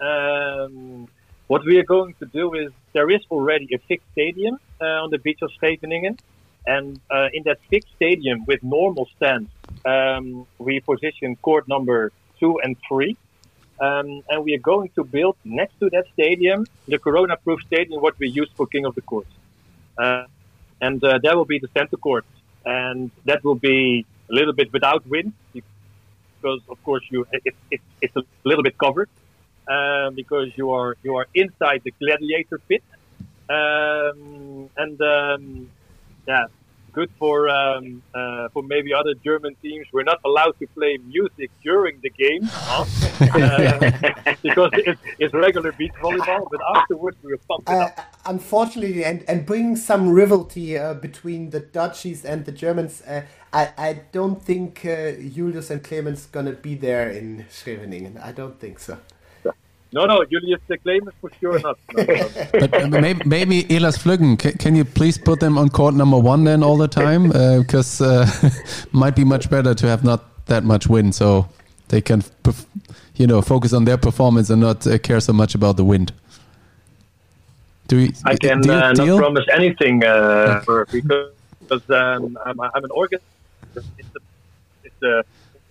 Um, what we are going to do is there is already a fixed stadium uh, on the beach of Scheveningen, and uh, in that fixed stadium with normal stands, um, we position court number two and three. Um, and we are going to build next to that stadium the corona-proof stadium, what we use for King of the Court. Uh, and uh, that will be the center court, and that will be a little bit without wind because, of course, you it, it, it's a little bit covered um, because you are you are inside the gladiator pit, um, and um, yeah, good for um, uh, for maybe other German teams. We're not allowed to play music during the game huh? uh, because it's, it's regular beach volleyball, but afterwards we will pump it Uh, up. unfortunately, and, and bring some rivalry uh, between the Dutchies and the Germans, uh, I, I don't think uh, Julius and Clemens gonna be there in Scheveningen. I don't think so. No, no, Julius the claim is for sure not. No, no. But uh, maybe, maybe Elas Flüggen, can, can you please put them on court number one then all the time? Because uh, might be much better to have not that much wind, so they can, you know, focus on their performance and not uh, care so much about the wind. Do we? I can deal, uh, deal? not promise anything uh, for, because um, I'm, I'm an organizer. It's, a, it's a,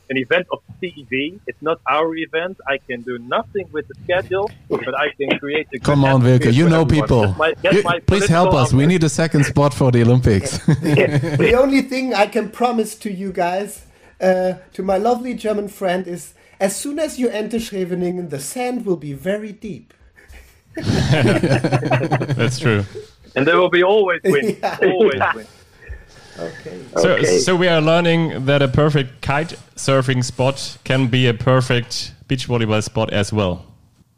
an event of CEV. It's not our event. I can do nothing with the schedule, but I can create a Come on, atmosphere Wilke, you know everyone. people. That's my- that's You- please help political us. We need a second spot for the Olympics. the only thing I can promise to you guys, uh, to my lovely German friend, is as soon as you enter Scheveningen, the sand will be very deep. That's true. And there will be always win. Yeah. Always win. Okay. So, Okay. so we are learning that a perfect kite surfing spot can be a perfect beach volleyball spot as well.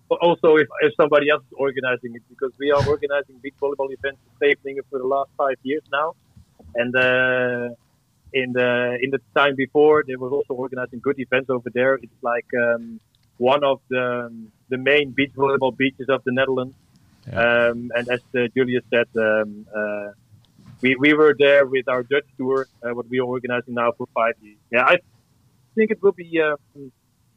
also if, if somebody else is organizing it because we are organizing beach volleyball events in Scheveningen for the last five years now and uh, in the in the time before they were also organizing good events over there it's like um, one of the the main beach volleyball beaches of the Netherlands um, and as uh, Julius said um, uh, we, we were there with our Dutch tour uh, what we are organizing now for five years yeah I think it will be um,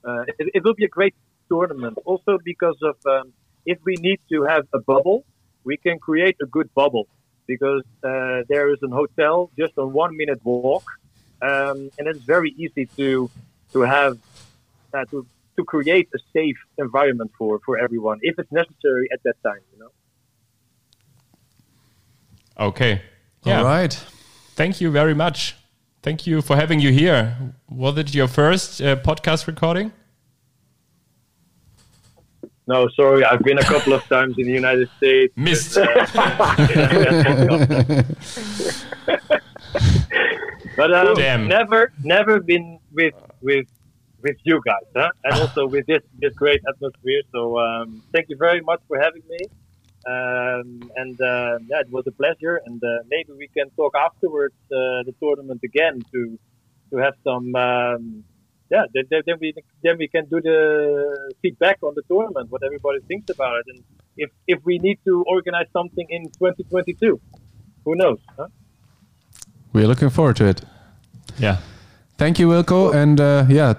uh, it, it will be a great tournament. Also because of um, if we need to have a bubble, we can create a good bubble because uh, there is an hotel just on one minute walk, um, and it's very easy to to have uh, to to create a safe environment for for everyone if it's necessary at that time. You know. Okay. Yeah. All right. Thank you very much. Thank you for having you here. Was it your first uh, podcast recording? No, sorry, I've been a couple of times in the United States. Missed. but um, Damn. never, never been with with with you guys, huh? And also with this this great atmosphere. So um, thank you very much for having me. Um, and uh, yeah, it was a pleasure. And uh, maybe we can talk afterwards uh, the tournament again to to have some. Um, yeah, then, then then we then we can do the feedback on the tournament, what everybody thinks about it, and if if we need to organize something in 2022, who knows? Huh? We're looking forward to it. Yeah. Thank you, Wilco, and uh, yeah,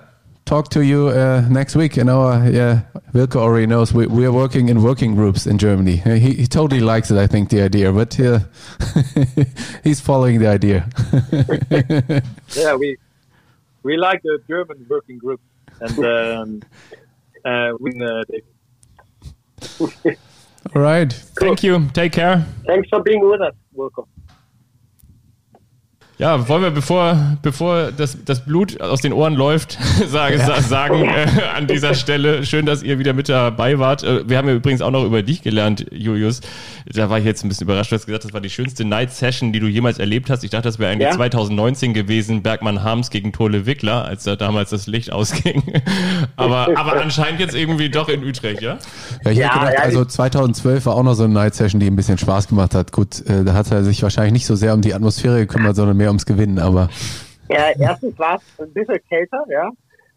talk to you uh, next week. And our yeah, Wilco already knows we we are working in working groups in Germany. Uh, He he totally likes it, I think, the idea, but uh, he's following the idea. Yeah, we we like the German working group, and um, uh, we. Uh, they- All right. Thank you. Take care. thanks for being with us. Welcome. Ja, wollen wir, bevor, bevor das, das Blut aus den Ohren läuft, sage, sa- sagen äh, an dieser Stelle, schön, dass ihr wieder mit dabei wart. Äh, wir haben ja übrigens auch noch über dich gelernt, Julius. Da war ich jetzt ein bisschen überrascht. Du hast gesagt, das war die schönste Night Session, die du jemals erlebt hast. Ich dachte, das wäre eigentlich Ja. 2019 gewesen, Bergmann Harms gegen Tole Wickler, als da damals das Licht ausging. aber, aber anscheinend jetzt irgendwie doch in Utrecht, ja? Ja, ich Ja, hätte gedacht, ja, also 2012 war auch noch so eine Night Session, die ein bisschen Spaß gemacht hat. Gut, äh, da hat er sich wahrscheinlich nicht so sehr um die Atmosphäre gekümmert, sondern mehr ums Gewinnen. Aber Ja, erstens war es ein bisschen kälter, ja,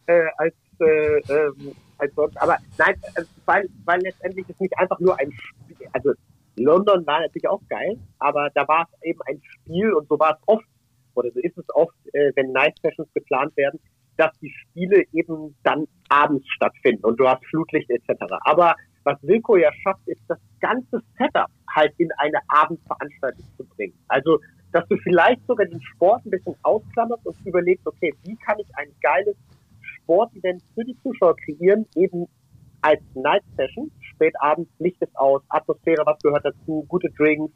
äh, als, äh, ähm, als sonst. Aber nein, äh, weil, weil letztendlich es nicht einfach nur ein Spiel, also London war natürlich auch geil, aber da war es eben ein Spiel und so war es oft, oder so ist es oft, äh, wenn Night Sessions geplant werden, dass die Spiele eben dann abends stattfinden und du hast Flutlicht etc. Aber was Wilco ja schafft, ist das ganze Setup halt in eine Abendveranstaltung zu bringen. Also dass du vielleicht sogar den Sport ein bisschen ausklammerst und überlegst, okay, wie kann ich ein geiles Sportevent für die Zuschauer kreieren, eben als Night Session, spät abends, Licht ist aus, Atmosphäre, was gehört dazu, gute Drinks.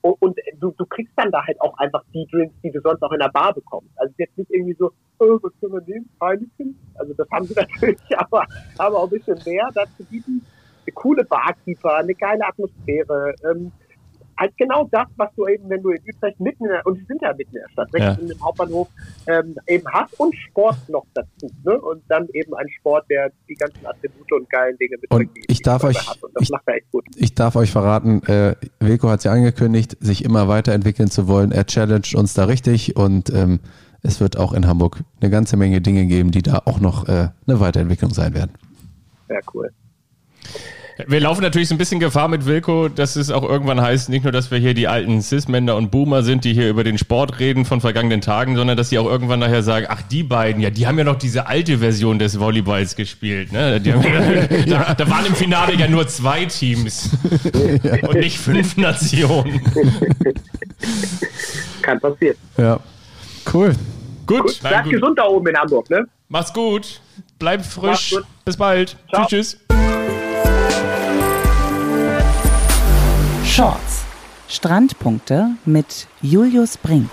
Und, und du, du kriegst dann da halt auch einfach die Drinks, die du sonst auch in der Bar bekommst. Also jetzt nicht irgendwie so, oh, was können wir nehmen? Heineken? Also das haben sie natürlich, aber, aber auch ein bisschen mehr dazu bieten. Eine coole Barkeeper, eine geile Atmosphäre, ähm, halt genau das, was du eben, wenn du in Utrecht mitten in der, und sie sind ja mitten in der Stadt, rechts Ja. in dem Hauptbahnhof, ähm, eben hast und Sport noch dazu, ne? Und dann eben ein Sport, der die ganzen Attribute und geilen Dinge mitbringt. Und ich darf euch- ich- ich darf euch verraten, äh, Wilco hat ja angekündigt, sich immer weiterentwickeln zu wollen. Er challenged uns da richtig und ähm, es wird auch in Hamburg eine ganze Menge Dinge geben, die da auch noch äh, eine Weiterentwicklung sein werden. Sehr cool. Wir laufen natürlich so ein bisschen Gefahr mit Wilco, dass es auch irgendwann heißt, nicht nur, dass wir hier die alten Cis-Männer und Boomer sind, die hier über den Sport reden von vergangenen Tagen, sondern dass sie auch irgendwann nachher sagen, ach, die beiden, ja, die haben ja noch diese alte Version des Volleyballs gespielt. Ne? Die haben, da, da waren im Finale ja nur zwei Teams und nicht fünf Nationen. Kann passieren. Ja, cool. Gut, Gut, nein, bleib gut. gesund da oben in Hamburg, ne? Mach's gut, bleib frisch, gut. bis bald. Ciao. Tschüss, tschüss. Shorts. Strandpunkte mit Julius Brink.